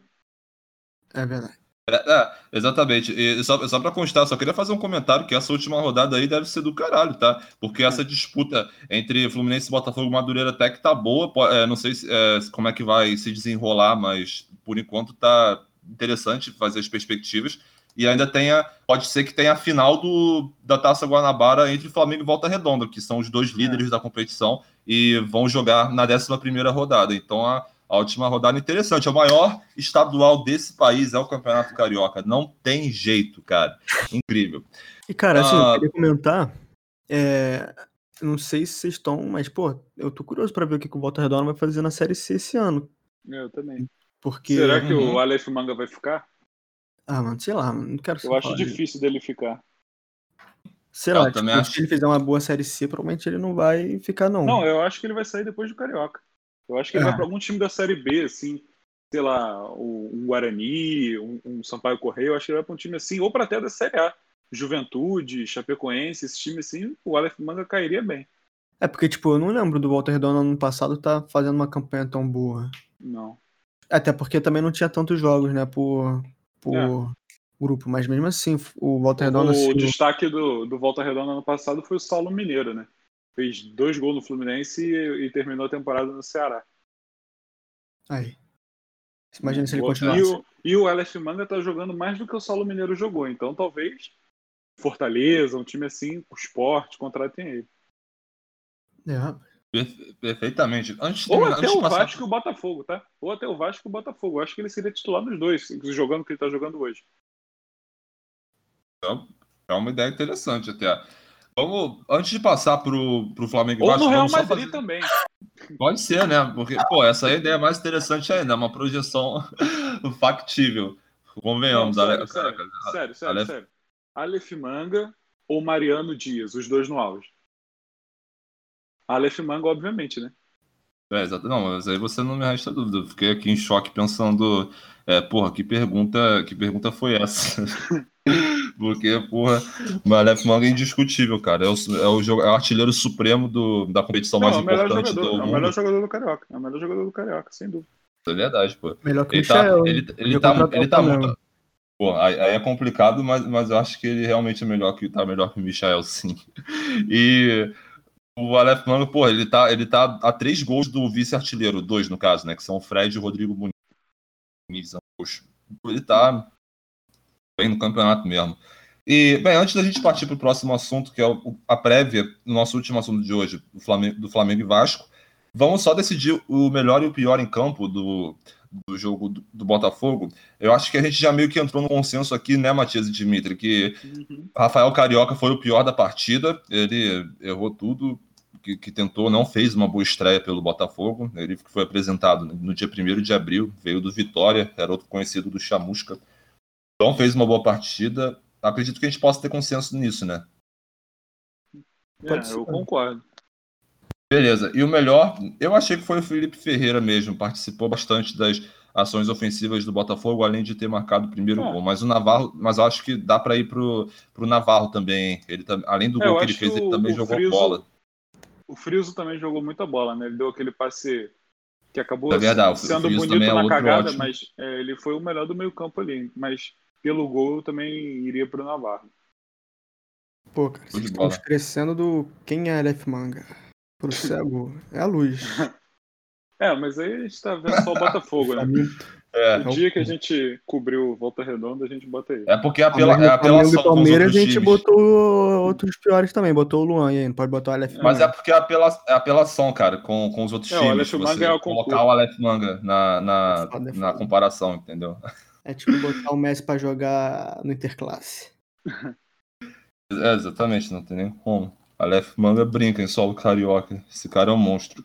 É verdade. É, é, exatamente. E só, só para constar, só queria fazer um comentário que essa última rodada aí deve ser do caralho, tá? Porque essa disputa entre Fluminense e Botafogo Madureira até que tá boa. É, não sei se, é, como é que vai se desenrolar, mas por enquanto tá interessante fazer as perspectivas. E ainda tenha, pode ser que tenha a final do, da Taça Guanabara entre Flamengo e Volta Redonda, que são os dois é. líderes da competição e vão jogar na 11 primeira rodada. Então a a última rodada interessante. É o maior estadual desse país, é o Campeonato Carioca. Não tem jeito, cara. Incrível. E, cara, assim, ah, eu queria comentar. É, não sei se vocês estão, mas, pô, eu tô curioso para ver o que, o Volta Redonda vai fazer na Série C esse ano. Eu também. Porque... Será que uhum. o Aleph Manga vai ficar? Ah, mano, sei lá, não quero Eu acho difícil dele ficar. Sei lá, tipo, se ele fizer uma boa Série C, provavelmente ele não vai ficar, não. Não, eu acho que ele vai sair depois do Carioca. Eu acho que ele é. vai para algum time da Série B, assim, sei lá, um Guarani, um, um Sampaio Correio, eu acho que ele vai para um time assim, ou para até da Série A. Juventude, Chapecoense, esse time assim, o Aleph Manga cairia bem. É porque, tipo, eu não lembro do Walter Redondo ano passado tá fazendo uma campanha tão boa. Não. Até porque também não tinha tantos jogos, né, por, por é. grupo. Mas mesmo assim, o Walter Redondo... O assim, destaque do, do Volta Redonda ano passado foi o Saulo Mineiro, né? Fez dois gols no Fluminense e, e terminou a temporada no Ceará. Aí. Imagina se ele continuasse. E o, e o LF Manga tá jogando mais do que o Saulo Mineiro jogou, então talvez Fortaleza, um time assim, o esporte, contratem ele. É. Perfeitamente. Antes Ou até o passar... Vasco e o Botafogo, tá? Ou até o Vasco e o Botafogo. Eu acho que ele seria titular dos dois, jogando o que ele tá jogando hoje. É uma ideia interessante até. Vamos, antes de passar pro, pro Flamengo Ou Vasco, no Real Madrid fazer... também. Pode ser, né? Porque, pô, essa é a ideia mais interessante ainda, é uma projeção [laughs] factível. Convenhamos. Não, sério, Ale... sério, sério, sério, Aleph... sério. Aleph Manga ou Mariano Dias, os dois no auge. Aleph Manga, obviamente, né? É, exato. Não, mas aí você não me resta dúvida. Fiquei aqui em choque pensando, é, porra, que pergunta, que pergunta foi essa? [laughs] Porque, porra, o Malef Manga é indiscutível, cara. É o, é o, jogo, é o artilheiro supremo do, da competição não, mais é importante jogador, do mundo. É o melhor jogador do Carioca. É o melhor jogador do Carioca, sem dúvida. É verdade, pô. Melhor que ele o Michel. Tá, ele, ele, tá, ele tá muito. Pô, aí, aí, é complicado, mas, mas eu acho que ele realmente é melhor que tá melhor que o Michel, sim. E o Aleph Manga, pô, ele tá, ele tá a três gols do vice-artilheiro, dois no caso, né? Que são o Fred e o Rodrigo Muniz. Ele tá bem no campeonato mesmo. E, bem, antes da gente partir para o próximo assunto, que é a prévia do nosso último assunto de hoje, do Flamengo, do Flamengo e Vasco, vamos só decidir o melhor e o pior em campo do, do jogo do, do, Botafogo. Eu acho que a gente já meio que entrou no consenso aqui, né, Matias e Dimitri, que uhum. Rafael Carioca foi o pior da partida, ele errou tudo que, que, tentou, não fez uma boa estreia pelo Botafogo, ele foi apresentado no dia 1 de abril, veio do Vitória, era outro conhecido do Chamusca, então fez uma boa partida, acredito que a gente possa ter consenso nisso, né? É, eu concordo. Beleza. E o melhor, eu achei que foi o Felipe Ferreira mesmo. Participou bastante das ações ofensivas do Botafogo, além de ter marcado o primeiro é. gol. Mas o Navarro, mas eu acho que dá para ir pro, pro Navarro também. Ele além do é, gol que ele fez, ele também jogou Friso, bola. o Friso também jogou muita bola, né? Ele deu aquele passe que acabou é verdade, sendo bonito é na cagada, ótimo. mas é, ele foi o melhor do meio campo ali. Mas pelo gol também iria para o Navarro. Pô, cara, vocês estão crescendo do quem é Aleph Manga. Pro cego, é a luz. [laughs] É, mas aí a gente tá vendo só o Botafogo, né? [laughs] É. O dia que a gente cobriu Volta Redonda, a gente bota aí. É porque a apela, é apelação. Palmeiras a gente times. botou outros piores também, botou o Luan aí, não pode botar o Aleph Mas é porque é, apela, é apelação, cara, com, com os outros é, times. O você é colocar o Aleph Manga na, na, na comparação, entendeu? É tipo botar o Messi pra jogar no Interclasse. [laughs] É, exatamente, não tem nem como. Aleph Manga brinca em solo carioca. Esse cara é um monstro.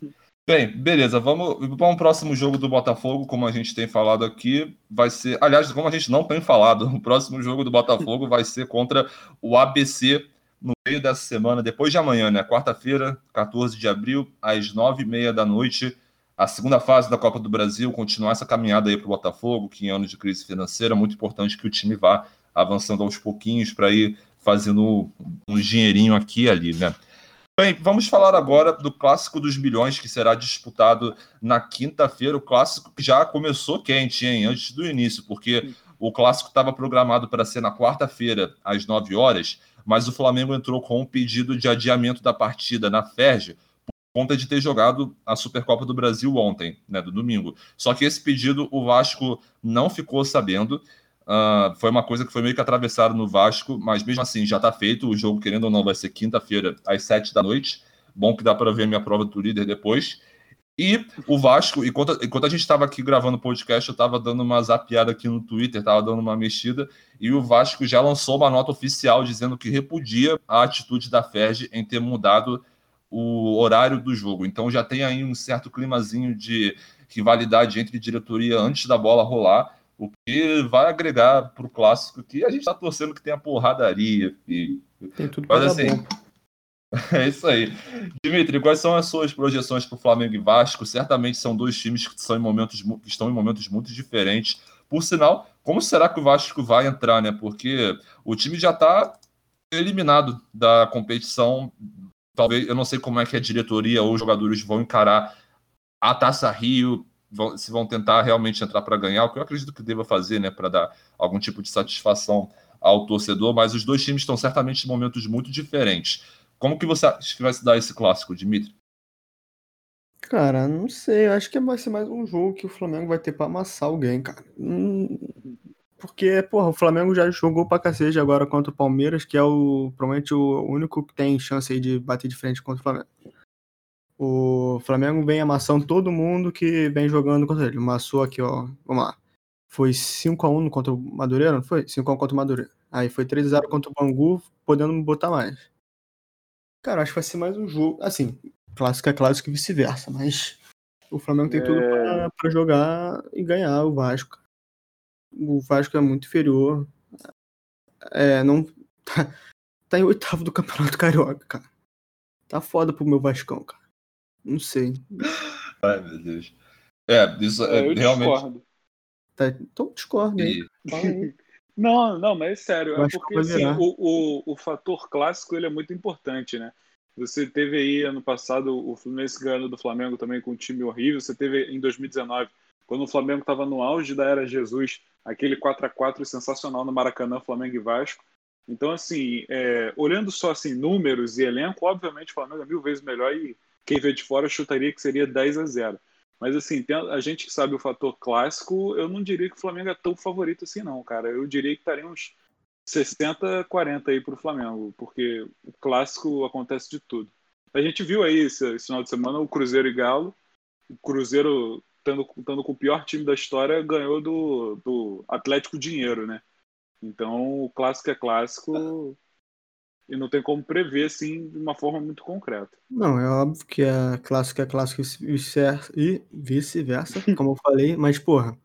Bem, beleza, vamos para um próximo jogo do Botafogo, como a gente tem falado aqui, vai ser, aliás, como a gente não tem falado, [laughs] o próximo jogo do Botafogo vai ser contra o ABC no meio dessa semana, depois de amanhã, né? Quarta-feira, 14 de abril, às nove e meia da noite, a segunda fase da Copa do Brasil, continuar essa caminhada aí para o Botafogo, que em anos de crise financeira, é muito importante que o time vá avançando aos pouquinhos para ir fazendo um dinheirinho aqui e ali, né? Bem, vamos falar agora do Clássico dos Milhões, que será disputado na quinta-feira. O clássico que já começou quente, hein? Antes do início, porque o clássico estava programado para ser na quarta-feira, às 9 horas, mas o Flamengo entrou com um pedido de adiamento da partida na por conta de ter jogado a Supercopa do Brasil ontem, né, do domingo. Só que esse pedido o Vasco não ficou sabendo Uh, foi uma coisa que foi meio que atravessada no Vasco, mas mesmo assim já está feito. O jogo, querendo ou não, vai ser quinta-feira, às sete da noite. Bom que dá para ver a minha prova do líder depois. E o Vasco, enquanto, enquanto a gente estava aqui gravando o podcast, eu estava dando uma zapiada aqui no Twitter, estava dando uma mexida, e o Vasco já lançou uma nota oficial dizendo que repudia a atitude da FERJ em ter mudado o horário do jogo. Então já tem aí um certo climazinho de rivalidade entre diretoria antes da bola rolar o que vai agregar para o clássico que a gente está torcendo que tenha porradaria. E... Tem tudo para assim, bom. [laughs] É isso aí. Dimitri, quais são as suas projeções para o Flamengo e Vasco? Certamente são dois times que, são em momentos, que estão em momentos muito diferentes. Por sinal, como será que o Vasco vai entrar, né? Porque o time já está eliminado da competição. Talvez, eu não sei como é que a diretoria ou os jogadores vão encarar a Taça Rio, vão, se vão tentar realmente entrar para ganhar, o que eu acredito que deva fazer, né, para dar algum tipo de satisfação ao torcedor, mas os dois times estão certamente em momentos muito diferentes. Como que você acha que vai se dar esse clássico, Dimitri? Cara, não sei. Acho que vai ser mais um jogo que o Flamengo vai ter para amassar alguém, cara. Hum, porque, porra, o Flamengo já jogou pra cacete agora contra o Palmeiras, que é o provavelmente o único que tem chance aí de bater de frente contra o Flamengo. O Flamengo vem amassando todo mundo que vem jogando contra ele. Amassou aqui, ó. Vamos lá. Foi 5x1 contra o Madureira, não foi? 5x1 contra o Madureira. Aí foi 3x0 contra o Bangu, podendo botar mais. Cara, acho que vai ser mais um jogo. Assim, clássico é clássico e vice-versa, mas o Flamengo tem é... tudo pra, pra, jogar e ganhar o Vasco. O Vasco é muito inferior. É, não. [laughs] Tá, tá em oitavo do Campeonato Carioca, cara. Tá foda pro meu Vascão, cara. Não sei. [gasps] Ai, meu Deus. É, isso é, eu realmente. Discordo. Tá, então discordo aí. [laughs] Não, não, mas é sério. é porque assim, o, o, o fator clássico ele é muito importante, né? Você teve aí ano passado o Fluminense ganhando do Flamengo também com um time horrível. Você teve em 2019, quando o Flamengo estava no auge da era Jesus, aquele 4 a 4 sensacional no Maracanã, Flamengo e Vasco. Então, assim, é, olhando só assim números e elenco, obviamente o Flamengo é mil vezes melhor e quem vê de fora chutaria que seria 10 a 0. Mas assim, a gente que sabe o fator clássico, eu não diria que o Flamengo é tão favorito assim, não, cara. Eu diria que estaria uns 60, 40 aí para o Flamengo, porque o clássico acontece de tudo. A gente viu aí esse, esse final de semana o Cruzeiro e Galo. O Cruzeiro, estando, estando com o pior time da história, ganhou do, do Atlético Dinheiro, né? Então, o clássico é clássico e não tem como prever assim de uma forma muito concreta. Não, é óbvio que a clássica é clássica e vice-versa, [laughs] como eu falei, mas porra,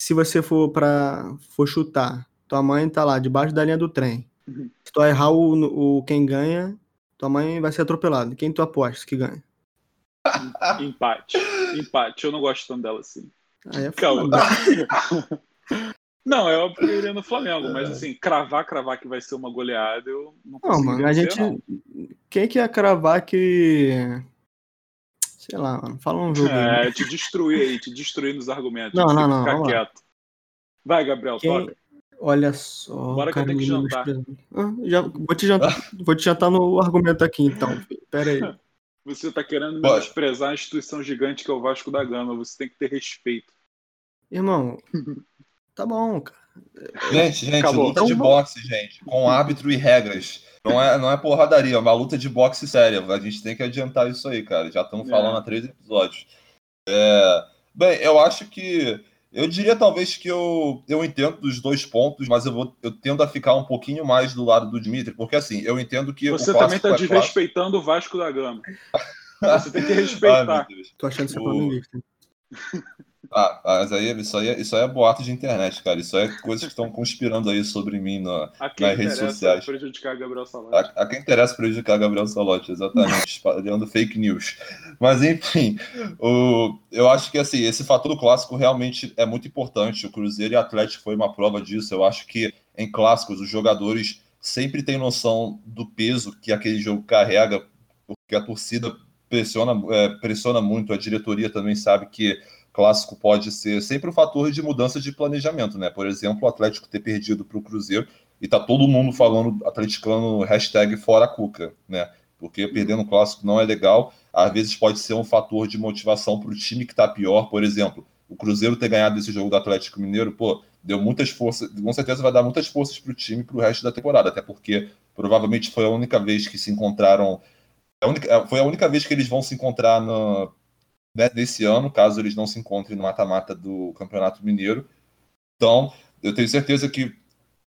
se você for para for chutar, tua mãe tá lá debaixo da linha do trem. Uhum. Se tu errar o, o quem ganha, tua mãe vai ser atropelada. Quem tu aposta que ganha? Empate. Empate. Eu não gosto tanto dela assim. Aí é Calma. [laughs] Não, é óbvio que eu iria no Flamengo, mas assim, cravar, cravar que vai ser uma goleada, eu não Não, mano, a gente. não. Quem que ia cravar que. Sei lá, mano. Fala um jogo aí. É, te destruir aí, te destruir nos argumentos. Não, não, não, Ficar quieto. Vai, Gabriel, Quem- toca. Olha só. Bora que eu tenho que jantar. Ah, já, vou, te jantar, vou te jantar no argumento aqui, então. Pera aí. [laughs] Você tá querendo menosprezar a instituição gigante que é o Vasco da Gama. Você tem que ter respeito. Irmão, [laughs] tá bom, cara. Gente, gente, Acabou. luta de Então boxe, gente, com árbitro e regras. Não é, não é porradaria, é uma luta de boxe séria. A gente tem que adiantar isso aí, cara. Já estamos É. falando há três episódios. É, Bem, eu acho que. Eu diria talvez que eu, eu entendo dos dois pontos, mas eu, vou, eu tendo a ficar um pouquinho mais do lado do Dimitri, porque assim, eu entendo que. Você o também clássico tá é clássico. desrespeitando o Vasco da Gama. Você tem que [laughs] meu respeitar. Tô achando que você é O- flamenguista. Ah, mas aí, isso, aí, é- isso aí é boato de internet, cara. Isso aí é coisas que estão conspirando aí sobre mim na, A quem nas redes interessa sociais. prejudicar Gabriel Salati. A, a quem interessa prejudicar Gabriel Salote, exatamente, [laughs] espalhando fake news. Mas enfim, o, eu acho que assim, esse fator do clássico realmente é muito importante. O Cruzeiro e o Atlético foi uma prova disso. Eu acho que em clássicos os jogadores sempre têm noção do peso que aquele jogo carrega, porque a torcida pressiona, é, pressiona muito, a diretoria também sabe que clássico pode ser sempre um fator de mudança de planejamento, né? Por exemplo, o Atlético ter perdido para o Cruzeiro e tá todo mundo falando atleticano hashtag fora Cuca, né? Porque perdendo o clássico não é legal. Às vezes pode ser um fator de motivação para o time que tá pior. Por exemplo, o Cruzeiro ter ganhado esse jogo do Atlético Mineiro, pô, deu muitas forças, com certeza vai dar muitas forças para o time para o resto da temporada, até porque provavelmente foi a única vez que se encontraram. a única- foi a única vez que eles vão se encontrar no, né, ano, caso eles não se encontrem no mata-mata do Campeonato Mineiro. Então, eu tenho certeza que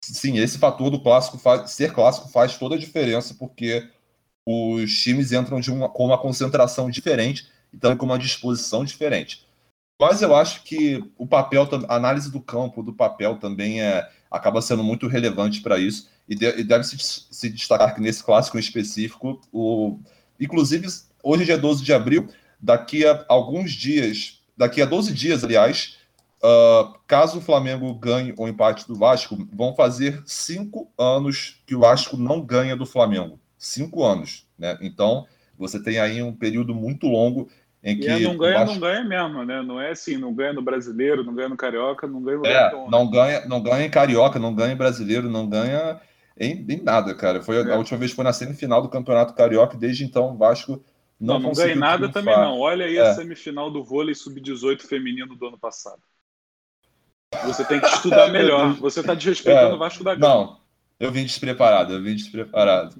sim, esse fator do clássico faz, ser clássico faz toda a diferença, porque os times entram de uma, com uma concentração diferente e também com uma disposição diferente. Mas eu acho que o papel, a análise do campo, do papel também é, acaba sendo muito relevante para isso e, de- e deve se, se destacar que nesse clássico em específico, o, inclusive hoje é dia 12 de abril, daqui a alguns dias, daqui a 12 dias, aliás, ah, caso o Flamengo ganhe o empate do Vasco, vão fazer cinco anos que o Vasco não ganha do Flamengo. Cinco anos, né? Então, você tem aí um período muito longo em que E é, não ganha, Vasco- não ganha mesmo, né? Não é assim, não ganha no brasileiro, não ganha no carioca, não ganha no É, né? não ganha, não ganha em carioca, não ganha em brasileiro, não ganha em, em nada, cara. Foi a, É. a última vez foi na semifinal do Campeonato Carioca, e desde então o Vasco não, Não, não ganha nada triunfar. também não. Olha aí É. a semifinal do vôlei sub-18 feminino do ano passado. Você tem que estudar Meu [laughs] melhor. Você está desrespeitando É. o Vasco da Gama. Não, eu vim despreparado, eu vim despreparado.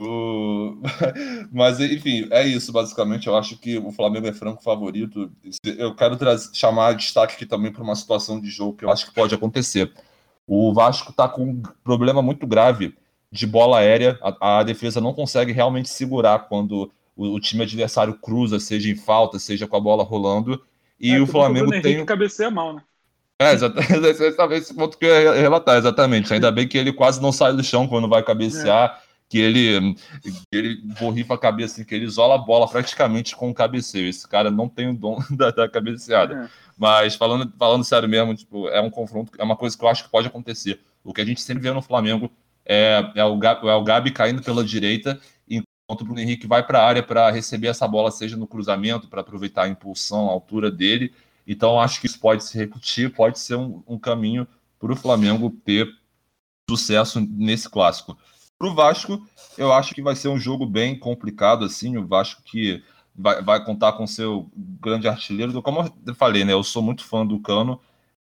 O- [laughs] Mas, enfim, é isso, basicamente. Eu acho que o Flamengo é franco favorito. Eu quero trazer, chamar destaque aqui também para uma situação de jogo que eu acho que pode acontecer. O Vasco está com um problema muito grave de bola aérea. A, a defesa não consegue realmente segurar quando o, o time adversário cruza, seja em falta, seja com a bola rolando. E É, o que Flamengo Bruno tem. Cabeceia mal, né? É, exatamente, [laughs] exatamente esse ponto que eu ia relatar, exatamente. Ainda bem que ele quase não sai do chão quando vai cabecear, que ele, que ele borrifa a cabeça, assim, que ele isola a bola praticamente com o cabeceio. Esse cara não tem o dom [laughs] da, da cabeceada. É. Mas falando, falando sério mesmo, tipo, é um confronto, é uma coisa que eu acho que pode acontecer. O que a gente sempre vê no Flamengo é, é, o, Gabi, é o Gabi caindo pela direita, o Bruno Henrique vai para a área para receber essa bola, seja no cruzamento, para aproveitar a impulsão, a altura dele. Então, acho que isso pode se repetir, pode ser um, um caminho para o Flamengo ter sucesso nesse clássico. Para o Vasco, eu acho que vai ser um jogo bem complicado, assim, o Vasco que vai, vai contar com seu grande artilheiro. Como eu falei, né, eu sou muito fã do Cano,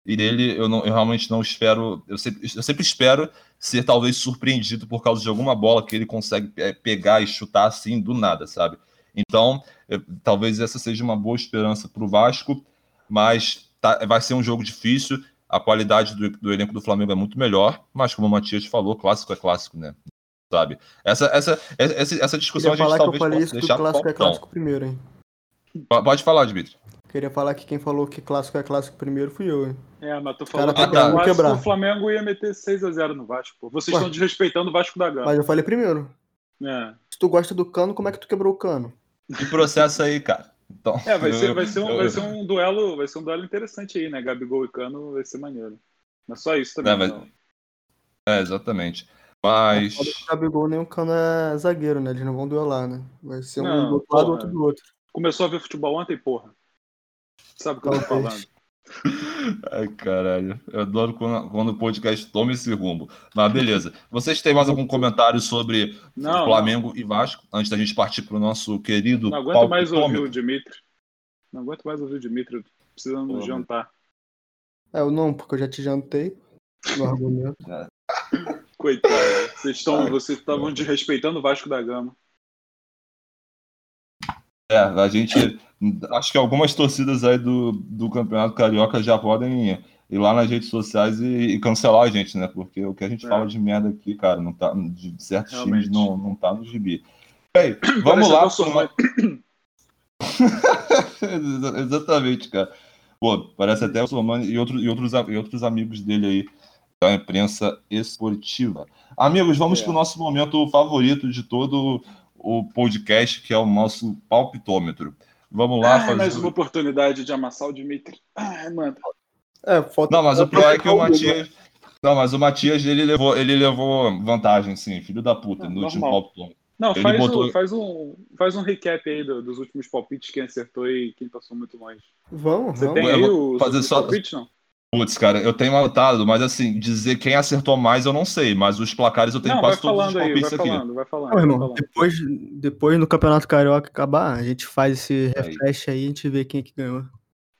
e dele eu, não, eu realmente não espero, eu sempre, eu sempre espero ser talvez surpreendido por causa de alguma bola que ele consegue é, pegar e chutar assim do nada, sabe? Então, eu, talvez essa seja uma boa esperança para o Vasco, mas tá, vai ser um jogo difícil. A qualidade do, do, elenco do Flamengo é muito melhor, mas como o Matias falou, clássico é clássico, né? Sabe? Essa, essa, essa, essa discussão a gente falar talvez que eu falei possa isso que deixar o clássico é clássico primeiro, hein? Pode falar, Dmitry. Queria falar que quem falou que clássico é clássico primeiro fui eu, hein? É, mas tu Cara, falou tá que Vasco, quebrar. o Flamengo ia meter 6x0 no Vasco. Pô. Vocês Ué. estão desrespeitando o Vasco da Gama. Mas eu falei primeiro. É. Se tu gosta do cano, como é que tu quebrou o cano? Que processo aí, cara. Então, É, vai ser, vai, ser um, vai ser um duelo, vai ser um duelo interessante aí, né? Gabigol e Cano vai ser maneiro. Mas só isso também. É, mas- não. É, exatamente. Mas. O Gabigol nem o Cano é zagueiro, né? Eles não vão duelar, né? Vai ser um Não, do outro lado, outro do outro. Começou a ver futebol ontem, porra. Sabe o que eu tô falando? Ai, caralho. Eu adoro quando, quando o podcast toma esse rumo. Mas beleza. Vocês têm mais algum comentário sobre Não, Flamengo e Vasco? Antes da gente partir pro nosso querido Não aguento mais ouvir o Dimitri. Não aguento mais ouvir o Dimitri. eu tô Precisando Porra. jantar. É, eu não, porque eu já te jantei no [laughs] argumento. Coitado. Vocês estão, vocês estavam desrespeitando o Vasco da Gama. É, a gente. Acho que algumas torcidas aí do, do Campeonato Carioca já podem ir lá nas redes sociais e, e cancelar a gente, né? Porque o que a gente É. fala de merda aqui, cara, não tá, de certos Realmente. times não, não tá no gibi. Bem, vamos lá. Sormani. Exa- [laughs] Exatamente, cara. Pô, parece até o Somani e, outro, e, outros, e outros amigos dele aí da imprensa esportiva. Amigos, vamos É. para o nosso momento favorito de todo o podcast, que é o nosso palpitômetro. Vamos lá Ah, fazer. mais uma oportunidade de amassar o Dimitri. Ai, mano. É, falta. Não, mas o pior é que o? Matias. Não, mas o Matias ele levou, ele levou vantagem, sim, filho da puta, Ah, no último normal. palpitômetro. Não, Ele faz, botou- um, faz, um, faz um recap aí do- dos últimos palpites, quem acertou e quem passou muito longe. Vamos, Você vamos. tem aí o fazer os só- palpites, não? Putz, cara, eu tenho anotado, mas assim, dizer quem acertou mais eu não sei, mas os placares eu tenho Não, vai quase todos os vai palpites aqui. falando, vai falando. Não, vai irmão, falando. depois, depois no Campeonato Carioca acabar, a gente faz esse Aí. refresh aí e a gente vê quem é que ganhou.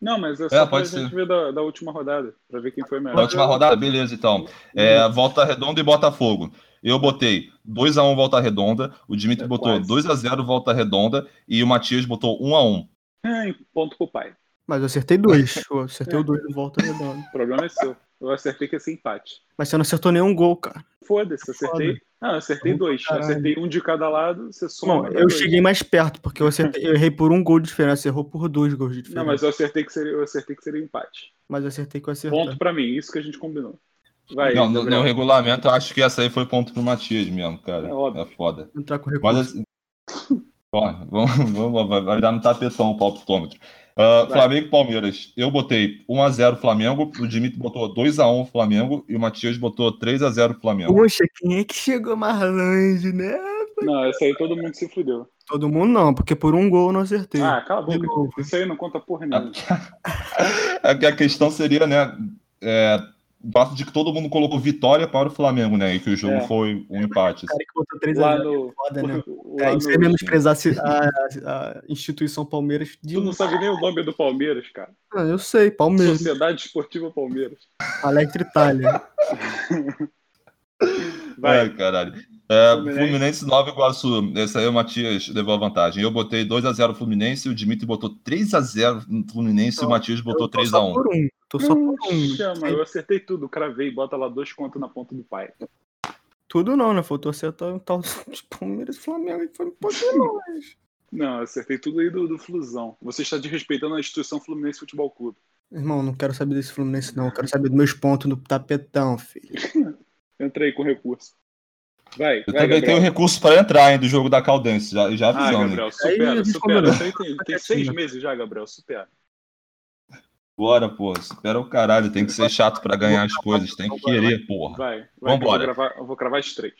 Não, mas é É, só pra pode gente ser. ver da, da última rodada, pra ver quem foi melhor. última rodada, beleza, então. É, Volta Redonda e Botafogo. Eu botei 2x1 Volta Redonda, o Dimitri É botou quase. 2x0 Volta Redonda e o Matias botou 1x1. Ai, [laughs] ponto pro pai. Mas eu acertei dois. [laughs] Eu acertei É. o dois de volta redonda. O problema é seu. Eu acertei que ia ser empate. Mas você não acertou nenhum gol, cara. Foda-se, acertei. Não, eu acertei Foda. dois. Eu Caralho. acertei um de cada lado, você soma. Eu dois. cheguei mais perto, porque eu, acertei, eu errei por um gol de diferença. Você errou por dois gols de diferença. Não, mas eu acertei que seria, eu acertei que seria empate. Mas eu acertei que eu acertei. Ponto pra mim, isso que a gente combinou. Vai, Não, no, no regulamento, eu acho que essa aí foi ponto pro Matias mesmo, cara. É óbvio. É foda. Entrar com Mas recurso. assim. [laughs] Ó, vamos, vamos, vai- vai dar no tapetão o palpitômetro. Vai. Flamengo e Palmeiras. Eu botei 1x0 Flamengo, o Dimitri botou 2x1 Flamengo e o Matias botou 3x0 Flamengo. Poxa, quem é que chegou mais longe, né? Não, essa aí todo mundo se fudeu. Todo mundo não, porque por um gol eu não acertei. Ah, cala a boca. Isso aí não conta porra nenhuma. [laughs] É que a questão seria, né? É, o fato de que todo mundo colocou vitória para o Flamengo, né? E que o jogo É. foi um empate. O cara que botou 3 Lá a 0 no. foda, né? lá É, isso no- é menosprezar a, a instituição Palmeiras de Tu não sabe nem o nome do Palmeiras, cara. Ah, eu sei, Palmeiras. Sociedade Esportiva Palmeiras. Alectre Itália. [laughs] Vai. Ai, caralho. É, Fluminense. Fluminense 9 Iguaçu. Esse aí o Matias levou a vantagem. Eu botei 2x0 Fluminense, o Dimitri botou 3x0 no Fluminense e o Matias botou Eu tô só 3x1. por um. Tô só por um. Chama, eu acertei tudo, cravei, bota lá dois contos na ponta do pai. Tudo não, né? Faltou acertar o tal de Palmeiras e Flamengo e foi um pouquinho longe. Não, eu acertei tudo aí do, do Flusão. Você está desrespeitando a instituição Fluminense Futebol Clube. Irmão, não quero saber desse Fluminense, não. Eu quero saber dos meus pontos no tapetão, filho. [laughs] Entrei com recurso. Vai, Eu vai, também Gabriel. tenho recurso para entrar hein, do jogo da Caldense, já, já Ah, avisando. hein. Gabriel, Aí supera, a gente supera. aí tem, tem seis meses já, Gabriel, supera. Bora, pô. Espera o caralho. Tem que ser chato para ganhar as coisas. Tem que querer, porra. Vai, vai que eu vou, Vambora. gravar, eu vou cravar as três.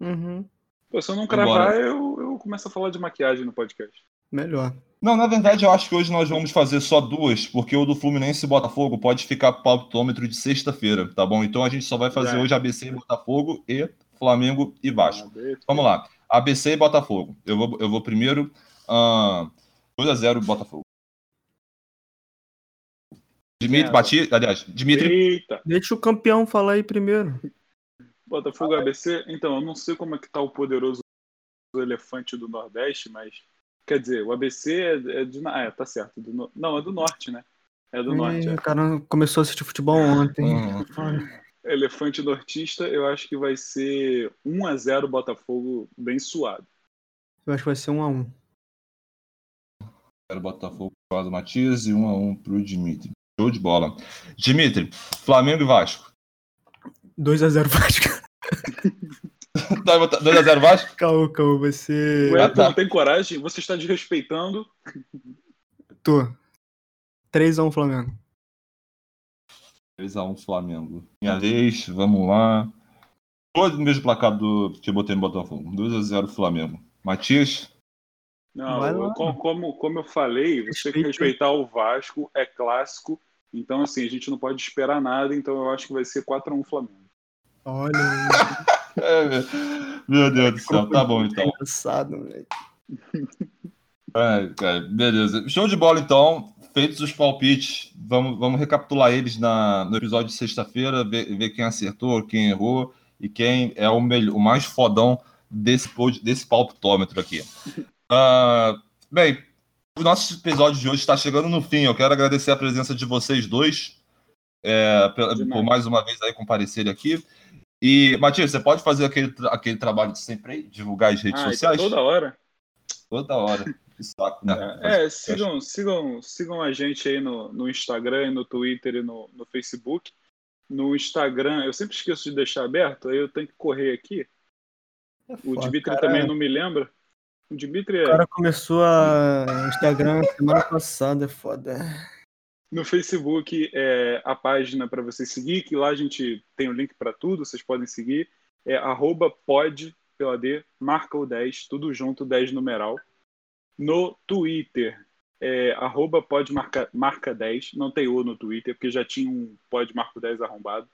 Uhum. Pô, se eu não Vambora. cravar, eu, eu começo a falar de maquiagem no podcast. Melhor. Não, na verdade, eu acho que hoje nós vamos fazer só duas, porque o do Fluminense e Botafogo pode ficar palpitômetro de sexta-feira, tá bom? Então a gente só vai fazer Já. hoje ABC e Botafogo e Flamengo e Vasco. Ah. Vamos lá. ABC e Botafogo. Eu vou, eu vou primeiro. ah, 2x0 Botafogo. Dimitri, É, bati. Aliás, Dimitri. Eita, Deixa o campeão falar aí primeiro. Botafogo ABC. Então, eu não sei como é que tá o poderoso elefante do Nordeste, mas. Quer dizer, o ABC é, é de. Ah, é, tá certo. do no- Não, é do Norte, né? É do Norte. É. O cara começou a assistir futebol ontem. Uhum. Elefante nortista, eu acho que vai ser 1x0 Botafogo bem suado. Eu acho que vai ser um a um. Quero Botafogo para o Matias e 1x1 pro Dimitri. Show de bola. Dimitri, Flamengo e Vasco. 2x0 Vasco. [laughs] 2x0 Vasco? [laughs] Calma, calma, vai ser. Ué, Ah, tá. não tem coragem? Você está desrespeitando. Tô. 3x1 Flamengo. 3x1 Flamengo. Minha vez, vamos lá. Todo o mesmo placar do que eu botei no Botafogo. 2x0 Flamengo. Matias? Não, eu, como, como eu falei, você tem que respeitar o Vasco, é clássico. Então, assim, a gente não pode esperar nada, então eu acho que vai ser 4x1 Flamengo. Olha é, meu Deus do céu, tá bom então. Engraçado, velho. É, cara, beleza. Show de bola então. Feitos os palpites, vamos, vamos recapitular eles na, no episódio de sexta-feira, ver, ver, quem acertou, quem errou e quem é o, melhor, o mais fodão desse, desse palpitômetro aqui. Uh, bem, o nosso episódio de hoje está chegando no fim. Eu quero agradecer a presença de vocês dois é, por mais uma vez aí comparecerem aqui. E, Matias, você pode fazer aquele, aquele trabalho de sempre aí, divulgar as redes ah, sociais? Toda hora. Toda hora. Que saco, né? É, é sigam, sigam, sigam a gente aí no, no Instagram, no Twitter e no, no Facebook. No Instagram, eu sempre esqueço de deixar aberto, aí eu tenho que correr aqui. É o Dimitri também não me lembra. O Dimitri é... O cara começou a Instagram semana passada, é foda. No Facebook é a página para você seguir, que lá a gente tem o link para tudo, vocês podem seguir. É arroba pod, pela marca o 10, tudo junto, 10 numeral. No Twitter, é arroba pod marca, marca 10, não tem o no Twitter, porque já tinha um pod marca 10 arrombado.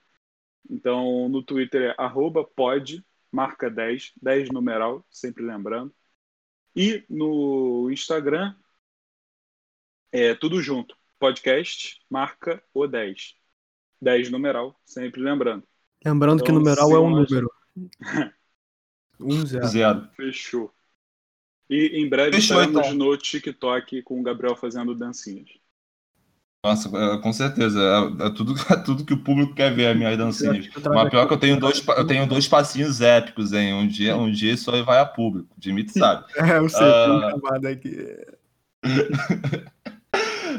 Então, no Twitter é arroba pod marca 10, 10 numeral, sempre lembrando. E no Instagram é tudo junto podcast, marca o 10. 10 numeral, sempre lembrando. Lembrando então, que numeral é um número. [laughs] um zero. zero. Fechou. E em breve Fechou, estaremos então. no TikTok com o Gabriel fazendo dancinhas. Nossa, é, com certeza. É, é, tudo, [laughs] é tudo que o público quer ver, as minhas dancinhas. Mas pior que eu tenho dois, eu tenho dois passinhos épicos, hein? Um dia, um dia isso aí vai a público. Dimitri sabe. [laughs] É, eu sei, uh... aqui.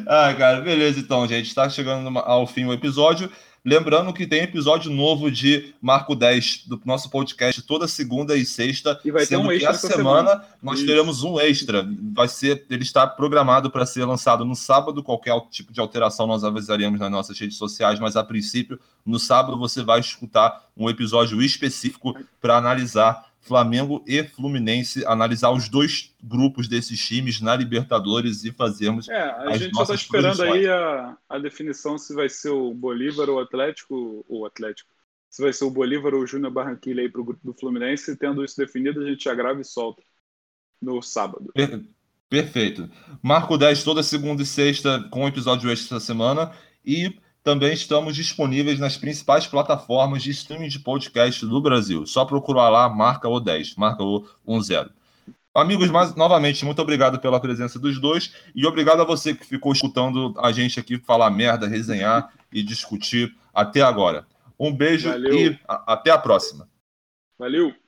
Ah, cara, beleza então, gente. Está chegando ao fim o episódio. Lembrando que tem episódio novo de Marco 10 do nosso podcast toda segunda e sexta. E vai sendo ter um que a semana, semana, nós Isso. teremos um extra. Vai ser, ele está programado para ser lançado no sábado. Qualquer tipo de alteração nós avisaremos nas nossas redes sociais, mas a princípio, no sábado você vai escutar um episódio específico para analisar Flamengo e Fluminense, analisar os dois grupos desses times na Libertadores e fazermos. É, a gente está esperando aí a, a definição se vai ser o Bolívar ou o Atlético, o Atlético. Se vai ser o Bolívar ou o Júnior Barranquilla aí para o grupo do Fluminense. Tendo isso definido, a gente já grava e solta no sábado. Perfeito. Marco 10 toda segunda e sexta com episódio extra essa semana. E também estamos disponíveis nas principais plataformas de streaming de podcast do Brasil. Só procurar lá, marca o 10, marca o 10. Amigos, mais, novamente, muito obrigado pela presença dos dois e obrigado a você que ficou escutando a gente aqui falar merda, resenhar e discutir até agora. Um beijo Valeu. e a, até a próxima. Valeu!